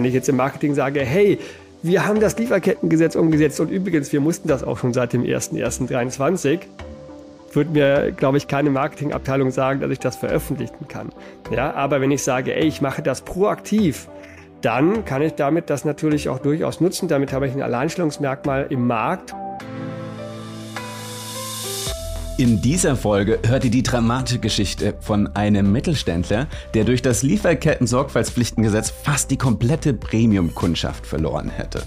Wenn ich jetzt im Marketing sage, hey, wir haben das Lieferkettengesetz umgesetzt und übrigens, wir mussten das auch schon seit dem 01.01.2023, würde mir, glaube ich, keine Marketingabteilung sagen, dass ich das veröffentlichen kann. Ja, aber wenn ich sage, ey, ich mache das proaktiv, dann kann ich damit das natürlich auch durchaus nutzen. Damit habe ich ein Alleinstellungsmerkmal im Markt. In dieser Folge hört ihr die dramatische Geschichte von einem Mittelständler, der durch das Lieferketten-Sorgfaltspflichtengesetz fast die komplette Premium-Kundschaft verloren hätte.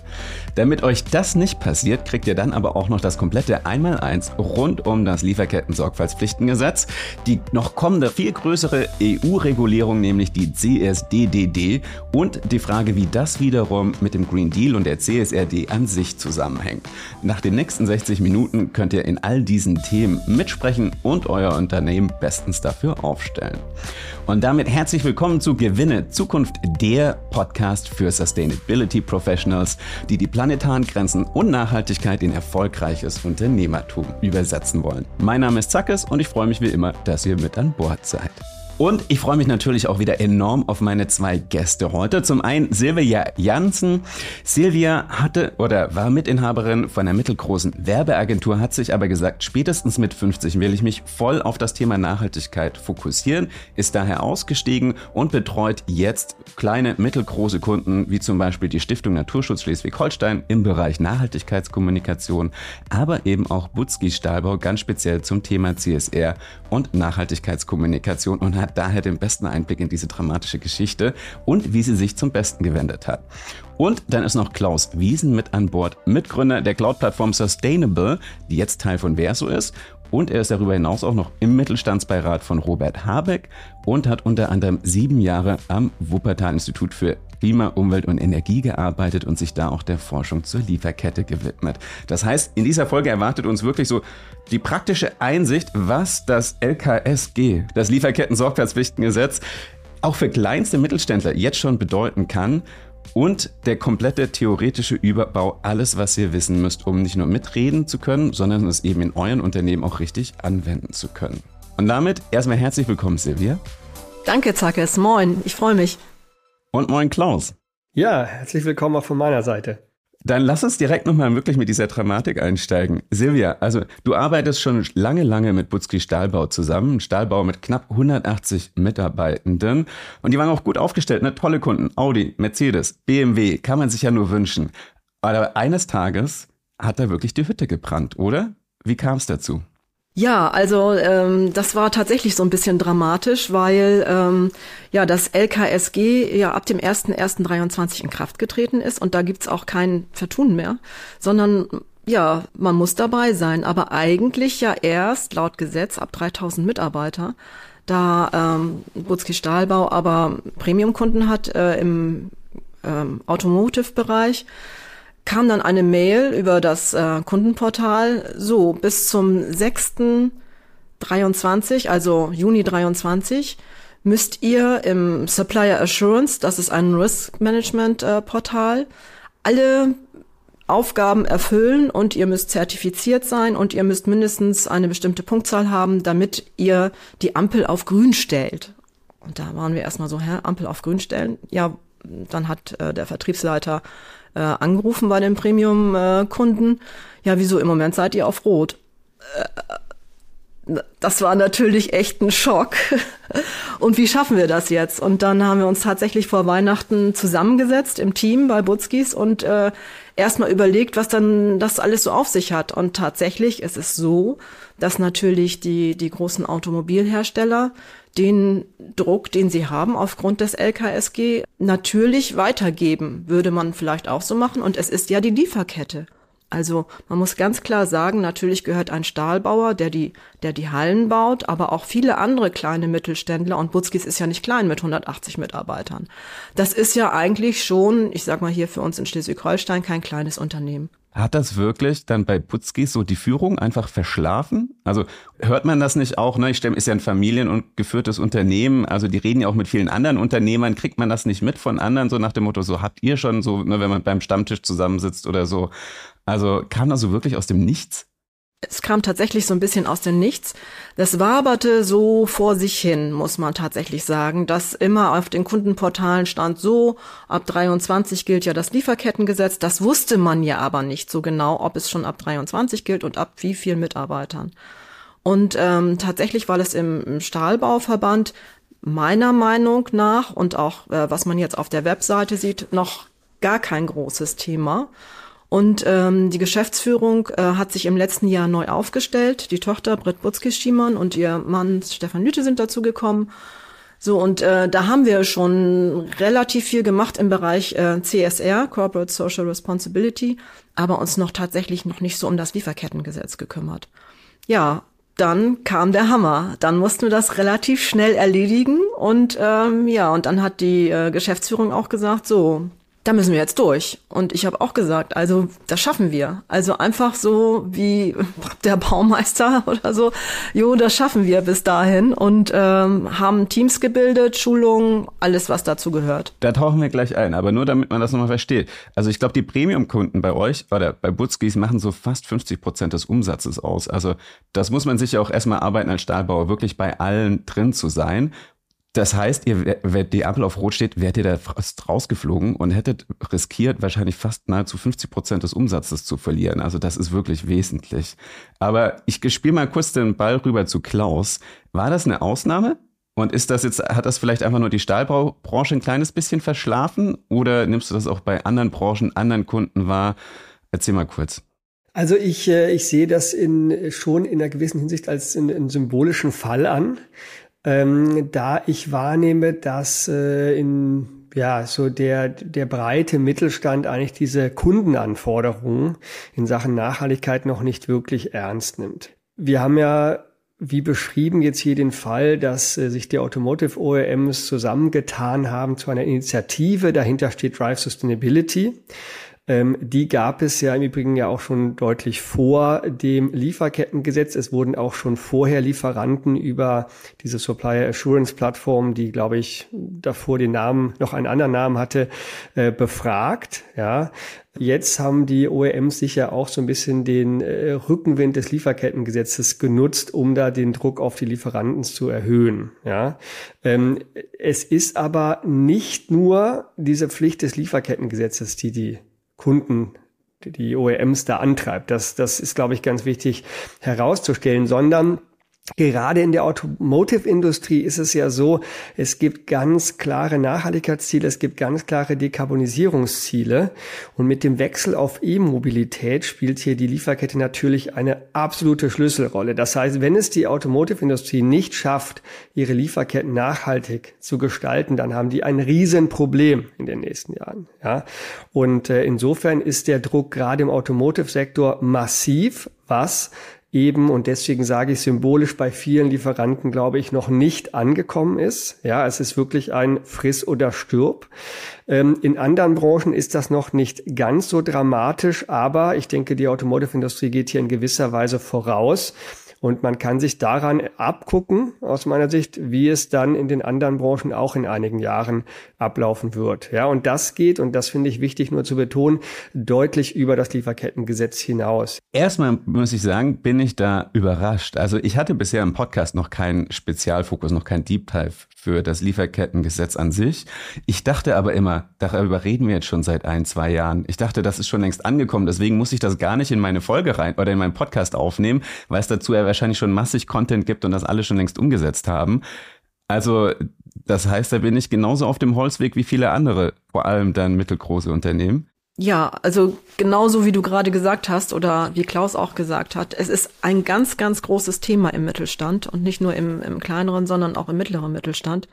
Damit euch das nicht passiert, kriegt ihr dann aber auch noch das komplette Einmaleins rund um das Lieferketten-Sorgfaltspflichtengesetz, die noch kommende viel größere EU-Regulierung, nämlich die CSDDD und die Frage, wie das wiederum mit dem Green Deal und der CSRD an sich zusammenhängt. Nach den nächsten 60 Minuten könnt ihr in all diesen Themen mit mitsprechen und euer Unternehmen bestens dafür aufstellen. Und damit herzlich willkommen zu Gewinne Zukunft, der Podcast für Sustainability Professionals, die die planetaren Grenzen und Nachhaltigkeit in erfolgreiches Unternehmertum übersetzen wollen. Mein Name ist Zackes und ich freue mich wie immer, dass ihr mit an Bord seid. Und ich freue mich natürlich auch wieder enorm auf meine zwei Gäste heute. Zum einen Silvia Janssen. Silvia hatte oder war Mitinhaberin von einer mittelgroßen Werbeagentur, hat sich aber gesagt, spätestens mit 50 will ich mich voll auf das Thema Nachhaltigkeit fokussieren, ist daher ausgestiegen und betreut jetzt kleine, mittelgroße Kunden, wie zum Beispiel die Stiftung Naturschutz Schleswig-Holstein im Bereich Nachhaltigkeitskommunikation, aber eben auch Butzki Stahlbau ganz speziell zum Thema CSR und Nachhaltigkeitskommunikation und hat daher den besten Einblick in diese dramatische Geschichte und wie sie sich zum Besten gewendet hat. Und dann ist noch Klaus Wiesen mit an Bord, Mitgründer der Cloud-Plattform Sustainable, die jetzt Teil von Verso ist. Und er ist darüber hinaus auch noch im Mittelstandsbeirat von Robert Habeck und hat unter anderem sieben Jahre am Wuppertal-Institut für Klima, Umwelt und Energie gearbeitet und sich da auch der Forschung zur Lieferkette gewidmet. Das heißt, in dieser Folge erwartet uns wirklich so die praktische Einsicht, was das LKSG, das Lieferketten-Sorgfaltspflichtengesetz, auch für kleinste Mittelständler jetzt schon bedeuten kann und der komplette theoretische Überbau, alles, was ihr wissen müsst, um nicht nur mitreden zu können, sondern es eben in euren Unternehmen auch richtig anwenden zu können. Und damit erstmal herzlich willkommen, Silvia. Danke, Zackes. Moin, ich freue mich. Und moin Klaus. Ja, herzlich willkommen auch von meiner Seite. Dann lass uns direkt nochmal wirklich mit dieser Dramatik einsteigen. Silvia, also du arbeitest schon lange, lange mit Butzki Stahlbau zusammen. Stahlbau mit knapp 180 Mitarbeitenden. Und die waren auch gut aufgestellt, ne? Tolle Kunden. Audi, Mercedes, BMW, kann man sich ja nur wünschen. Aber eines Tages hat da wirklich die Hütte gebrannt, oder? Wie kam es dazu? Ja, also ähm, das war tatsächlich so ein bisschen dramatisch, weil ähm, ja das LKSG ja ab dem 1.1.23 in Kraft getreten ist und da gibt's auch kein Vertun mehr, sondern ja, man muss dabei sein, aber eigentlich ja erst laut Gesetz ab 3000 Mitarbeiter, da ähm, Butzki Stahlbau aber Premiumkunden hat äh, im ähm, Automotive-Bereich kam dann eine Mail über das äh, Kundenportal, so bis zum 6.23, also Juni 23, müsst ihr im Supplier Assurance, das ist ein Risk Management äh, Portal, alle Aufgaben erfüllen und ihr müsst zertifiziert sein und ihr müsst mindestens eine bestimmte Punktzahl haben, damit ihr die Ampel auf grün stellt. Und da waren wir erstmal so, hä, Ampel auf grün stellen? Ja, dann hat äh, der Vertriebsleiter äh, angerufen bei den Premium-Kunden. ja, wieso im Moment seid ihr auf Rot? Äh, das war natürlich echt ein Schock. Und wie schaffen wir das jetzt? Und dann haben wir uns tatsächlich vor Weihnachten zusammengesetzt im Team bei Butzkis und äh, erstmal überlegt, was dann das alles so auf sich hat. Und tatsächlich ist es so, dass natürlich die, die großen Automobilhersteller den Druck, den sie haben aufgrund des LKSG, natürlich weitergeben, würde man vielleicht auch so machen. Und es ist ja die Lieferkette. Also man muss ganz klar sagen, natürlich gehört ein Stahlbauer, der die, der die Hallen baut, aber auch viele andere kleine Mittelständler und Butzkis ist ja nicht klein mit 180 Mitarbeitern. Das ist ja eigentlich schon, ich sag mal hier für uns in Schleswig-Holstein, kein kleines Unternehmen. Hat das wirklich dann bei Putzkis so die Führung einfach verschlafen? Also hört man das nicht auch? Ne? Ich stelle, ist ja ein familien- und geführtes Unternehmen. Also die reden ja auch mit vielen anderen Unternehmern. Kriegt man das nicht mit von anderen so nach dem Motto, so habt ihr schon so, ne, wenn man beim Stammtisch zusammensitzt oder so. Also kam das so wirklich aus dem Nichts? es kam tatsächlich so ein bisschen aus dem Nichts. Das waberte so vor sich hin, muss man tatsächlich sagen, dass immer auf den Kundenportalen stand so, ab 23 gilt ja das Lieferkettengesetz. Das wusste man ja aber nicht so genau, ob es schon ab 23 gilt und ab wie vielen Mitarbeitern. Und ähm, tatsächlich war es im, im Stahlbauverband meiner Meinung nach und auch äh, was man jetzt auf der Webseite sieht, noch gar kein großes Thema. Und ähm, die Geschäftsführung äh, hat sich im letzten Jahr neu aufgestellt. Die Tochter Britt Butzki-Schiemann und ihr Mann Stefan Lüte sind dazu gekommen. So, und äh, da haben wir schon relativ viel gemacht im Bereich äh, CSR, Corporate Social Responsibility, aber uns noch tatsächlich noch nicht so um das Lieferkettengesetz gekümmert. Ja, dann kam der Hammer. Dann mussten wir das relativ schnell erledigen und ähm, ja, und dann hat die äh, Geschäftsführung auch gesagt, so, da müssen wir jetzt durch. Und ich habe auch gesagt, also das schaffen wir. Also einfach so wie der Baumeister oder so, jo, das schaffen wir bis dahin und ähm, haben Teams gebildet, Schulungen, alles, was dazu gehört. Da tauchen wir gleich ein, aber nur damit man das nochmal versteht. Also ich glaube, die Premium-Kunden bei euch oder bei Butzkis machen so fast 50 Prozent des Umsatzes aus. Also das muss man sich ja auch erstmal arbeiten als Stahlbauer, wirklich bei allen drin zu sein. Das heißt, ihr, wenn die Ampel auf Rot steht, wärt ihr da fast rausgeflogen und hättet riskiert, wahrscheinlich fast nahezu 50 Prozent des Umsatzes zu verlieren. Also das ist wirklich wesentlich. Aber ich spiele mal kurz den Ball rüber zu Klaus. War das eine Ausnahme? Und ist das jetzt, hat das vielleicht einfach nur die Stahlbaubranche ein kleines bisschen verschlafen? Oder nimmst du das auch bei anderen Branchen, anderen Kunden wahr? Erzähl mal kurz. Also ich, äh, ich sehe das in, schon in einer gewissen Hinsicht als einen symbolischen Fall an ähm, da ich wahrnehme, dass äh, in ja, so der, der breite Mittelstand eigentlich diese Kundenanforderungen in Sachen Nachhaltigkeit noch nicht wirklich ernst nimmt. Wir haben ja wie beschrieben jetzt hier den Fall, dass äh, sich die Automotive OEMs zusammengetan haben zu einer Initiative. Dahinter steht Drive Sustainability. Ähm, die gab es ja im Übrigen ja auch schon deutlich vor dem Lieferkettengesetz. Es wurden auch schon vorher Lieferanten über diese Supplier Assurance Plattform, die glaube ich davor den Namen noch einen anderen Namen hatte, äh, befragt. Ja, Jetzt haben die OEMs sicher auch so ein bisschen den äh, Rückenwind des Lieferkettengesetzes genutzt, um da den Druck auf die Lieferanten zu erhöhen. Ja, ähm, es ist aber nicht nur diese Pflicht des Lieferkettengesetzes, die die Kunden, die OEMs da antreibt. Das, das ist, glaube ich, ganz wichtig herauszustellen, sondern Gerade in der Automotive-Industrie ist es ja so, es gibt ganz klare Nachhaltigkeitsziele, es gibt ganz klare Dekarbonisierungsziele. Und mit dem Wechsel auf E-Mobilität spielt hier die Lieferkette natürlich eine absolute Schlüsselrolle. Das heißt, wenn es die Automotive-Industrie nicht schafft, ihre Lieferketten nachhaltig zu gestalten, dann haben die ein Riesenproblem in den nächsten Jahren. Ja? Und äh, insofern ist der Druck gerade im Automotive-Sektor massiv, was eben, und deswegen sage ich symbolisch, bei vielen Lieferanten, glaube ich, noch nicht angekommen ist. Ja, es ist wirklich ein Friss oder Stirb. Ähm, in anderen Branchen ist das noch nicht ganz so dramatisch, aber ich denke, die Automotive-Industrie geht hier in gewisser Weise voraus. Und man kann sich daran abgucken, aus meiner Sicht, wie es dann in den anderen Branchen auch in einigen Jahren ablaufen wird. Ja, und das geht, und das finde ich wichtig nur zu betonen, deutlich über das Lieferkettengesetz hinaus. Erstmal muss ich sagen, bin ich da überrascht. Also ich hatte bisher im Podcast noch keinen Spezialfokus, noch keinen Deep Dive für das Lieferkettengesetz an sich. Ich dachte aber immer, darüber reden wir jetzt schon seit ein, zwei Jahren. Ich dachte, das ist schon längst angekommen. Deswegen muss ich das gar nicht in meine Folge rein oder in meinen Podcast aufnehmen, weil es dazu ja wahrscheinlich schon massig Content gibt und das alle schon längst umgesetzt haben. Also, das heißt, da bin ich genauso auf dem Holzweg wie viele andere, vor allem dann mittelgroße Unternehmen. Ja, also genauso wie du gerade gesagt hast oder wie Klaus auch gesagt hat, es ist ein ganz, ganz großes Thema im Mittelstand und nicht nur im, im kleineren, sondern auch im mittleren Mittelstand.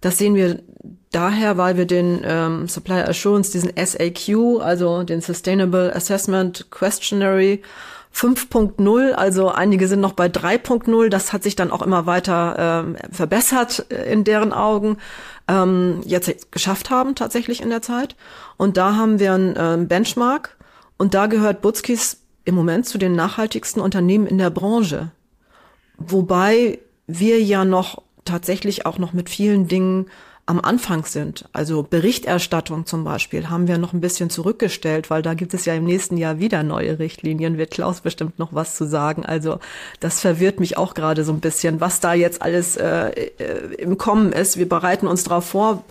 Das sehen wir daher, weil wir den ähm, Supplier Assurance, diesen SAQ, also den Sustainable Assessment Questionary 5.0, also einige sind noch bei 3.0, das hat sich dann auch immer weiter ähm, verbessert in deren Augen ähm, jetzt geschafft haben tatsächlich in der Zeit. Und da haben wir einen äh, Benchmark und da gehört Butzkis im Moment zu den nachhaltigsten Unternehmen in der Branche. Wobei wir ja noch tatsächlich auch noch mit vielen Dingen am Anfang sind. Also Berichterstattung zum Beispiel haben wir noch ein bisschen zurückgestellt, weil da gibt es ja im nächsten Jahr wieder neue Richtlinien. Wird Klaus bestimmt noch was zu sagen. Also das verwirrt mich auch gerade so ein bisschen, was da jetzt alles äh, äh im Kommen ist. Wir bereiten uns darauf vor,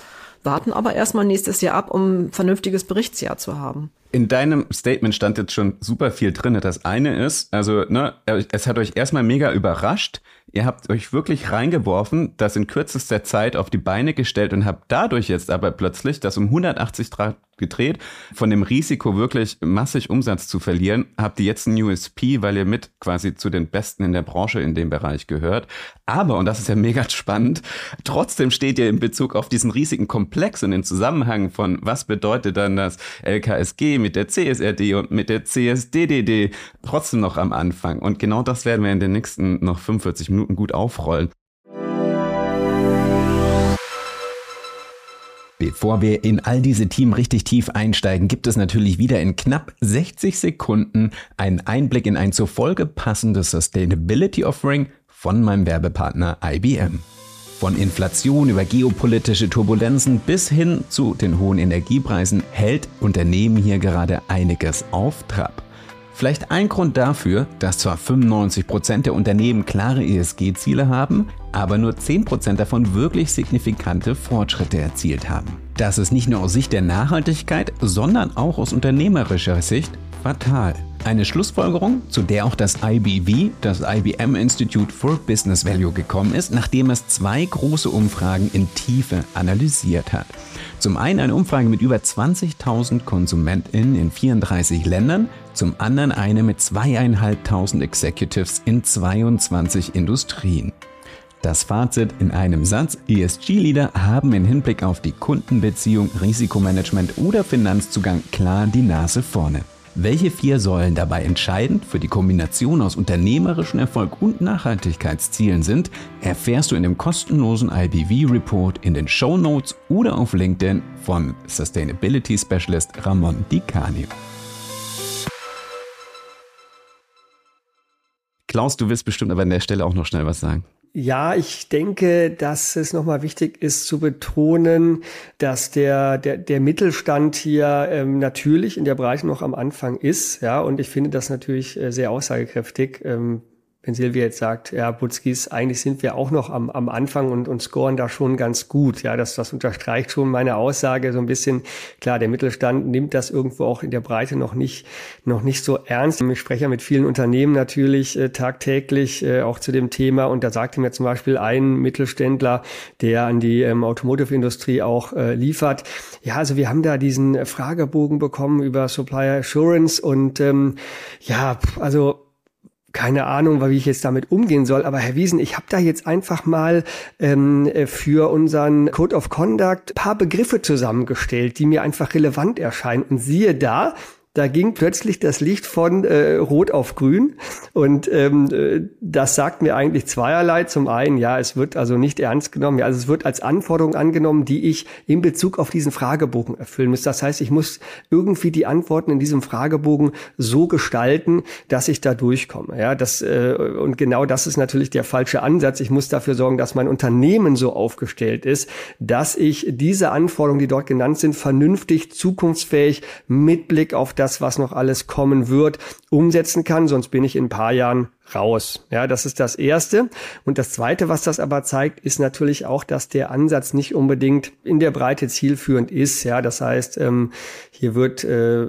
warten aber erstmal nächstes Jahr ab, um ein vernünftiges Berichtsjahr zu haben. In deinem Statement stand jetzt schon super viel drin. Das eine ist, also, ne, es hat euch erstmal mega überrascht. Ihr habt euch wirklich reingeworfen, das in kürzester Zeit auf die Beine gestellt und habt dadurch jetzt aber plötzlich das um 180 Grad gedreht. Von dem Risiko wirklich massig Umsatz zu verlieren, habt ihr jetzt ein USP, weil ihr mit quasi zu den Besten in der Branche in dem Bereich gehört. Aber, und das ist ja mega spannend, trotzdem steht ihr in Bezug auf diesen riesigen Komplex und den Zusammenhang von, was bedeutet dann das LKSG mit der CSRD und mit der CSDDD trotzdem noch am Anfang. Und genau das werden wir in den nächsten noch 45 Minuten gut aufrollen. Bevor wir in all diese Themen richtig tief einsteigen, gibt es natürlich wieder in knapp 60 Sekunden einen Einblick in ein zur Folge passendes Sustainability Offering von meinem Werbepartner IBM. Von Inflation über geopolitische Turbulenzen bis hin zu den hohen Energiepreisen hält Unternehmen hier gerade einiges auf Trab. Vielleicht ein Grund dafür, dass zwar 95% der Unternehmen klare ESG-Ziele haben, aber nur 10% davon wirklich signifikante Fortschritte erzielt haben. Das ist nicht nur aus Sicht der Nachhaltigkeit, sondern auch aus unternehmerischer Sicht fatal. Eine Schlussfolgerung, zu der auch das IBV, das IBM Institute for Business Value, gekommen ist, nachdem es zwei große Umfragen in Tiefe analysiert hat. Zum einen eine Umfrage mit über 20.000 KonsumentInnen in 34 Ländern, zum anderen eine mit zweieinhalbtausend Executives in 22 Industrien. Das Fazit in einem Satz, ESG-Leader haben im Hinblick auf die Kundenbeziehung, Risikomanagement oder Finanzzugang klar die Nase vorne. Welche vier Säulen dabei entscheidend für die Kombination aus unternehmerischem Erfolg und Nachhaltigkeitszielen sind, erfährst du in dem kostenlosen IBV-Report in den Show Notes oder auf LinkedIn von Sustainability Specialist Ramon Di Canio. Klaus, du wirst bestimmt aber an der Stelle auch noch schnell was sagen. Ja, ich denke, dass es nochmal wichtig ist zu betonen, dass der, der, der Mittelstand hier ähm, natürlich in der Breite noch am Anfang ist. Ja, und ich finde das natürlich äh, sehr aussagekräftig. Ähm, wenn Silvia jetzt sagt, ja, Butzkis, eigentlich sind wir auch noch am, am Anfang und, und scoren da schon ganz gut. Ja, das, das unterstreicht schon meine Aussage so ein bisschen. Klar, der Mittelstand nimmt das irgendwo auch in der Breite noch nicht, noch nicht so ernst. Ich spreche ja mit vielen Unternehmen natürlich äh, tagtäglich äh, auch zu dem Thema und da sagte mir zum Beispiel ein Mittelständler, der an die ähm, Automotive-Industrie auch äh, liefert. Ja, also wir haben da diesen Fragebogen bekommen über Supplier Assurance und ähm, ja, also keine Ahnung, wie ich jetzt damit umgehen soll, aber Herr Wiesen, ich habe da jetzt einfach mal ähm, für unseren Code of Conduct paar Begriffe zusammengestellt, die mir einfach relevant erscheinen. Und siehe da, da ging plötzlich das Licht von äh, Rot auf Grün. Und ähm, äh, das sagt mir eigentlich zweierlei. Zum einen, ja, es wird also nicht ernst genommen. Ja, also es wird als Anforderung angenommen, die ich in Bezug auf diesen Fragebogen erfüllen muss. Das heißt, ich muss irgendwie die Antworten in diesem Fragebogen so gestalten, dass ich da durchkomme. Ja, das äh, und genau das ist natürlich der falsche Ansatz. Ich muss dafür sorgen, dass mein Unternehmen so aufgestellt ist, dass ich diese Anforderungen, die dort genannt sind, vernünftig, zukunftsfähig mit Blick auf das das, was noch alles kommen wird, umsetzen kann. Sonst bin ich in ein paar Jahren raus. Ja, das ist das Erste. Und das Zweite, was das aber zeigt, ist natürlich auch, dass der Ansatz nicht unbedingt in der Breite zielführend ist. Ja, das heißt, ähm, hier wird äh,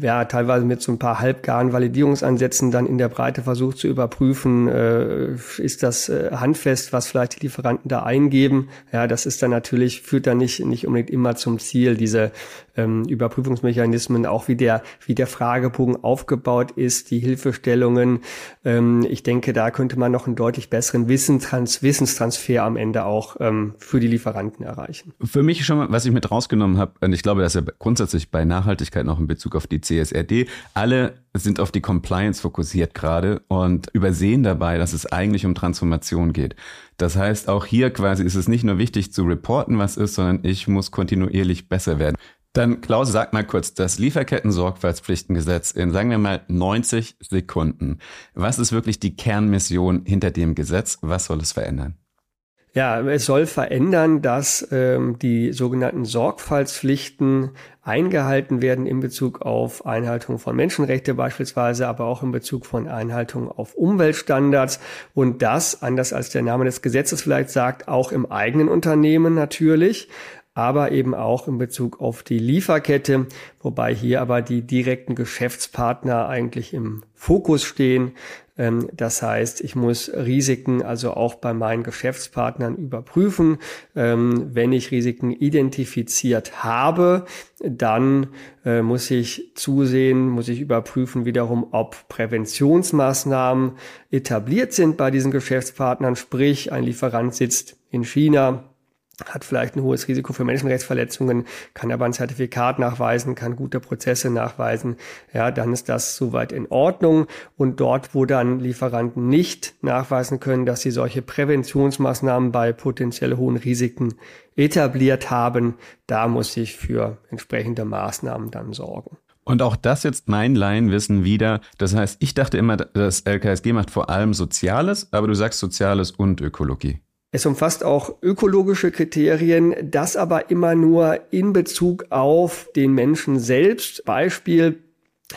ja teilweise mit so ein paar halbgaren Validierungsansätzen dann in der Breite versucht zu überprüfen, äh, ist das äh, handfest, was vielleicht die Lieferanten da eingeben. Ja, das ist dann natürlich, führt dann nicht, nicht unbedingt immer zum Ziel, diese ähm, Überprüfungsmechanismen, auch wie der, wie der Fragebogen aufgebaut ist, die Hilfestellungen, ähm, ich denke, da könnte man noch einen deutlich besseren Wissenstrans Wissenstransfer am Ende auch ähm, für die Lieferanten erreichen. Für mich schon mal, was ich mit rausgenommen habe, und ich glaube, dass ja grundsätzlich bei Nachhaltigkeit noch in Bezug auf die CSRD, alle sind auf die Compliance fokussiert gerade und übersehen dabei, dass es eigentlich um Transformation geht. Das heißt, auch hier quasi ist es nicht nur wichtig zu reporten, was ist, sondern ich muss kontinuierlich besser werden. Dann, Klaus, sag mal kurz, das Lieferketten-Sorgfaltspflichtengesetz in, sagen wir mal, 90 Sekunden. Was ist wirklich die Kernmission hinter dem Gesetz? Was soll es verändern? Ja, es soll verändern, dass ähm, die sogenannten Sorgfaltspflichten eingehalten werden in Bezug auf Einhaltung von Menschenrechte beispielsweise, aber auch in Bezug von Einhaltung auf Umweltstandards. Und das, anders als der Name des Gesetzes vielleicht sagt, auch im eigenen Unternehmen natürlich, aber eben auch in Bezug auf die Lieferkette, wobei hier aber die direkten Geschäftspartner eigentlich im Fokus stehen. Ähm, das heißt, ich muss Risiken also auch bei meinen Geschäftspartnern überprüfen. Ähm, wenn ich Risiken identifiziert habe, dann äh, muss ich zusehen, muss ich überprüfen wiederum, ob Präventionsmaßnahmen etabliert sind bei diesen Geschäftspartnern. Sprich, ein Lieferant sitzt in China, hat vielleicht ein hohes Risiko für Menschenrechtsverletzungen, kann aber ein Zertifikat nachweisen, kann gute Prozesse nachweisen, ja, dann ist das soweit in Ordnung. Und dort, wo dann Lieferanten nicht nachweisen können, dass sie solche Präventionsmaßnahmen bei potenziell hohen Risiken etabliert haben, da muss ich für entsprechende Maßnahmen dann sorgen. Und auch das jetzt mein Laienwissen wieder. Das heißt, ich dachte immer, das LKSG macht vor allem Soziales, aber du sagst Soziales und Ökologie. Es umfasst auch ökologische Kriterien, das aber immer nur in Bezug auf den Menschen selbst. Beispiel,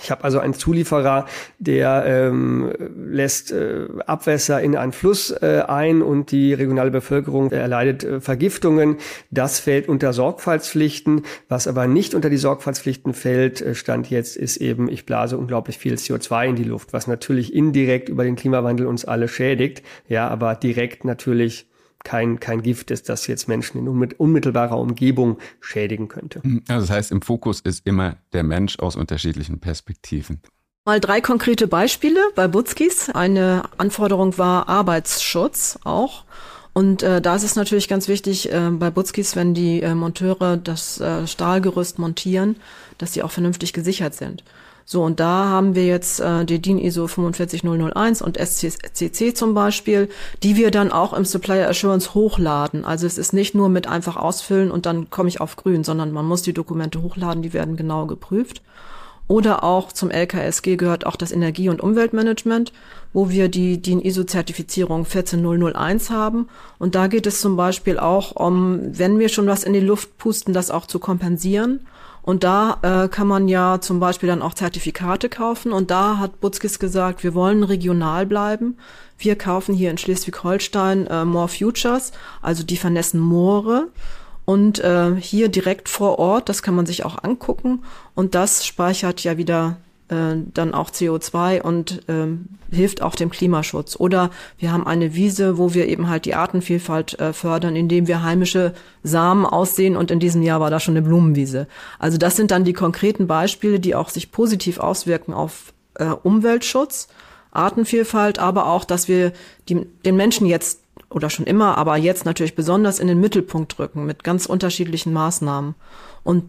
ich habe also einen Zulieferer, der ähm, lässt äh, Abwässer in einen Fluss äh, ein und die regionale Bevölkerung erleidet äh, Vergiftungen. Das fällt unter Sorgfaltspflichten. Was aber nicht unter die Sorgfaltspflichten fällt, äh, stand jetzt, ist eben, ich blase unglaublich viel CO2 in die Luft, was natürlich indirekt über den Klimawandel uns alle schädigt, ja, aber direkt natürlich kein, kein Gift ist, das jetzt Menschen in unmittelbarer Umgebung schädigen könnte. Also das heißt, im Fokus ist immer der Mensch aus unterschiedlichen Perspektiven. Mal drei konkrete Beispiele bei Butzkis. Eine Anforderung war Arbeitsschutz auch. Und äh, da ist es natürlich ganz wichtig äh, bei Butzkis, wenn die äh, Monteure das äh, Stahlgerüst montieren, dass sie auch vernünftig gesichert sind. So, und da haben wir jetzt äh, die DIN ISO 45001 und SCC zum Beispiel, die wir dann auch im Supplier Assurance hochladen. Also es ist nicht nur mit einfach ausfüllen und dann komme ich auf grün, sondern man muss die Dokumente hochladen, die werden genau geprüft. Oder auch zum LKSG gehört auch das Energie- und Umweltmanagement, wo wir die DIN ISO-Zertifizierung 14001 haben. Und da geht es zum Beispiel auch um, wenn wir schon was in die Luft pusten, das auch zu kompensieren. Und da äh, kann man ja zum Beispiel dann auch Zertifikate kaufen. Und da hat Butzkis gesagt, wir wollen regional bleiben. Wir kaufen hier in Schleswig-Holstein äh, More Futures, also die vernässen Moore. Und äh, hier direkt vor Ort, das kann man sich auch angucken. Und das speichert ja wieder äh, dann auch CO2 und ähm, hilft auch dem Klimaschutz. Oder wir haben eine Wiese, wo wir eben halt die Artenvielfalt äh, fördern, indem wir heimische Samen aussehen und in diesem Jahr war da schon eine Blumenwiese. Also das sind dann die konkreten Beispiele, die auch sich positiv auswirken auf äh, Umweltschutz, Artenvielfalt, aber auch, dass wir die, den Menschen jetzt oder schon immer, aber jetzt natürlich besonders in den Mittelpunkt rücken mit ganz unterschiedlichen Maßnahmen. Und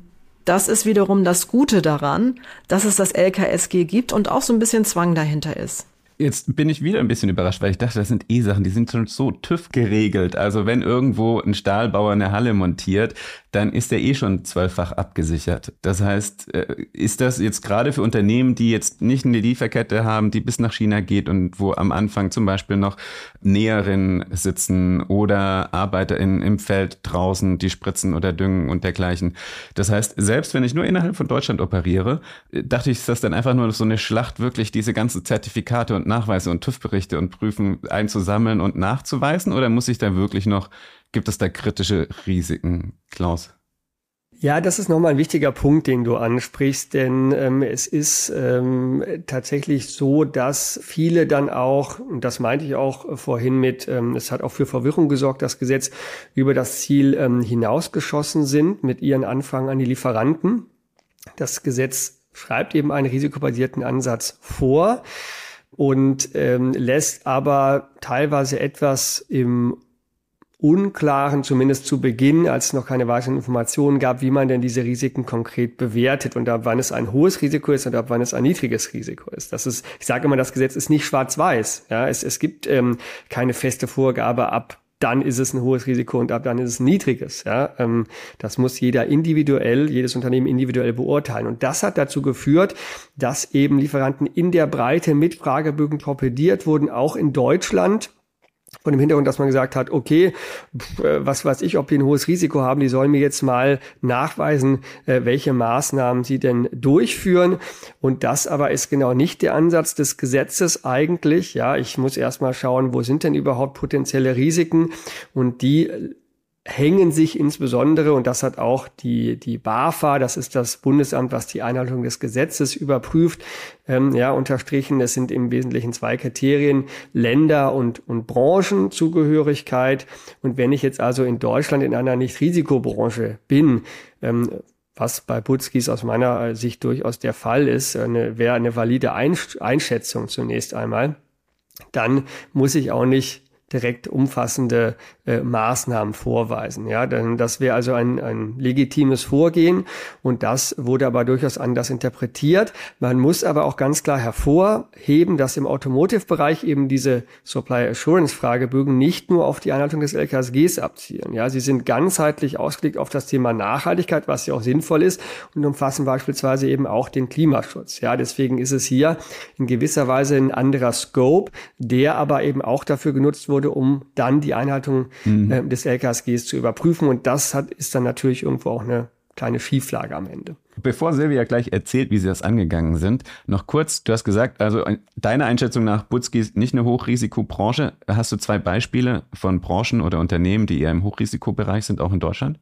das ist wiederum das Gute daran, dass es das LKSG gibt und auch so ein bisschen Zwang dahinter ist. Jetzt bin ich wieder ein bisschen überrascht, weil ich dachte, das sind eh Sachen, die sind schon so TÜV geregelt. Also wenn irgendwo ein Stahlbauer eine Halle montiert, dann ist er eh schon zwölffach abgesichert. Das heißt, äh, ist das jetzt gerade für Unternehmen, die jetzt nicht eine Lieferkette haben, die bis nach China geht und wo am Anfang zum Beispiel noch Näherinnen sitzen oder Arbeiter in, im Feld draußen, die spritzen oder düngen und dergleichen. Das heißt, selbst wenn ich nur innerhalb von Deutschland operiere, äh, dachte ich, ist das dann einfach nur so eine Schlacht, wirklich diese ganzen Zertifikate und Nachweise und TÜV-Berichte und Prüfen einzusammeln und nachzuweisen? Oder muss ich da wirklich noch Gibt es da kritische Risiken, Klaus? Ja, das ist nochmal ein wichtiger Punkt, den du ansprichst, denn ähm, es ist ähm, tatsächlich so, dass viele dann auch, und das meinte ich auch vorhin mit, ähm, es hat auch für Verwirrung gesorgt, das Gesetz über das Ziel ähm, hinausgeschossen sind mit ihren Anfang an die Lieferanten. Das Gesetz schreibt eben einen risikobasierten Ansatz vor und ähm, lässt aber teilweise etwas im unklaren, zumindest zu Beginn, als es noch keine weiteren Informationen gab, wie man denn diese Risiken konkret bewertet und ab wann es ein hohes Risiko ist und ab wann es ein niedriges Risiko ist. Das ist, ich sage immer, das Gesetz ist nicht schwarz-weiß. Ja, es, es gibt ähm, keine feste Vorgabe ab dann ist es ein hohes Risiko und ab dann ist es ein niedriges. Ja, ähm, das muss jeder individuell, jedes Unternehmen individuell beurteilen. Und das hat dazu geführt, dass eben Lieferanten in der Breite mit Fragebögen torpediert wurden, auch in Deutschland von dem Hintergrund, dass man gesagt hat, okay, äh, was weiß ich, ob die ein hohes Risiko haben, die sollen mir jetzt mal nachweisen, äh, welche Maßnahmen sie denn durchführen. Und das aber ist genau nicht der Ansatz des Gesetzes eigentlich. Ja, ich muss erstmal schauen, wo sind denn überhaupt potenzielle Risiken und die hängen sich insbesondere, und das hat auch die, die BAFA, das ist das Bundesamt, was die Einhaltung des Gesetzes überprüft, ähm, ja, unterstrichen. Es sind im Wesentlichen zwei Kriterien, Länder- und, und Branchenzugehörigkeit. Und wenn ich jetzt also in Deutschland in einer Nicht-Risikobranche bin, ähm, was bei Butzkis aus meiner Sicht durchaus der Fall ist, eine, wäre eine valide Einschätzung zunächst einmal, dann muss ich auch nicht direkt umfassende äh, Maßnahmen vorweisen. Ja, denn das wäre also ein, ein legitimes Vorgehen und das wurde aber durchaus anders interpretiert. Man muss aber auch ganz klar hervorheben, dass im Automotive-Bereich eben diese Supply Assurance Fragebögen nicht nur auf die Einhaltung des LKSGs abzielen. Ja, sie sind ganzheitlich ausgelegt auf das Thema Nachhaltigkeit, was ja auch sinnvoll ist und umfassen beispielsweise eben auch den Klimaschutz. Ja, deswegen ist es hier in gewisser Weise ein anderer Scope, der aber eben auch dafür genutzt wurde, um dann die Einhaltung mhm. äh, des LKSGs zu überprüfen. Und das hat, ist dann natürlich irgendwo auch eine kleine Schieflage am Ende. Bevor Silvia gleich erzählt, wie sie das angegangen sind, noch kurz, du hast gesagt, also deine Einschätzung nach Butzki ist nicht eine Hochrisikobranche. Hast du zwei Beispiele von Branchen oder Unternehmen, die eher im Hochrisikobereich sind, auch in Deutschland?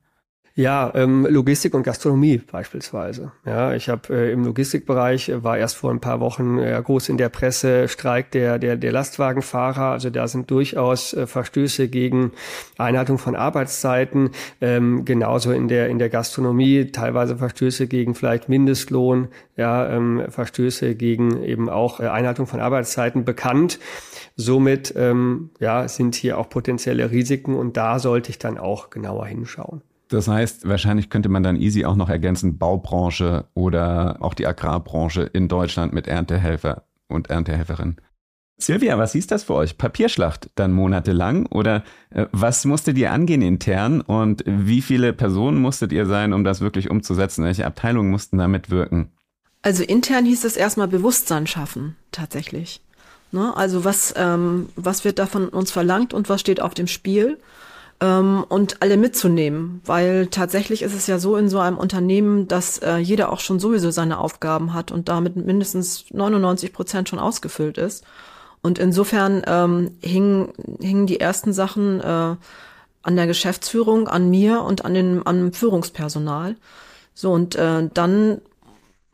Ja, ähm, Logistik und Gastronomie beispielsweise. Ja, ich habe äh, im Logistikbereich äh, war erst vor ein paar Wochen äh, groß in der Presse Streik der der der Lastwagenfahrer. Also da sind durchaus äh, Verstöße gegen Einhaltung von Arbeitszeiten. Ähm, genauso in der in der Gastronomie teilweise Verstöße gegen vielleicht Mindestlohn. Ja, ähm, Verstöße gegen eben auch äh, Einhaltung von Arbeitszeiten bekannt. Somit ähm, ja sind hier auch potenzielle Risiken und da sollte ich dann auch genauer hinschauen. Das heißt, wahrscheinlich könnte man dann easy auch noch ergänzen, Baubranche oder auch die Agrarbranche in Deutschland mit Erntehelfer und Erntehelferin. Silvia, was hieß das für euch? Papierschlacht dann monatelang oder äh, was musstet ihr angehen intern und wie viele Personen musstet ihr sein, um das wirklich umzusetzen? Welche Abteilungen mussten da mitwirken? Also intern hieß es erstmal Bewusstsein schaffen, tatsächlich. Ne? Also was, ähm, was wird da von uns verlangt und was steht auf dem Spiel? Ähm, und alle mitzunehmen, weil tatsächlich ist es ja so in so einem Unternehmen, dass äh, jeder auch schon sowieso seine Aufgaben hat und damit mindestens 99 Prozent schon ausgefüllt ist. Und insofern ähm, hingen, hingen die ersten Sachen äh, an der Geschäftsführung, an mir und an den an dem Führungspersonal. So und äh, dann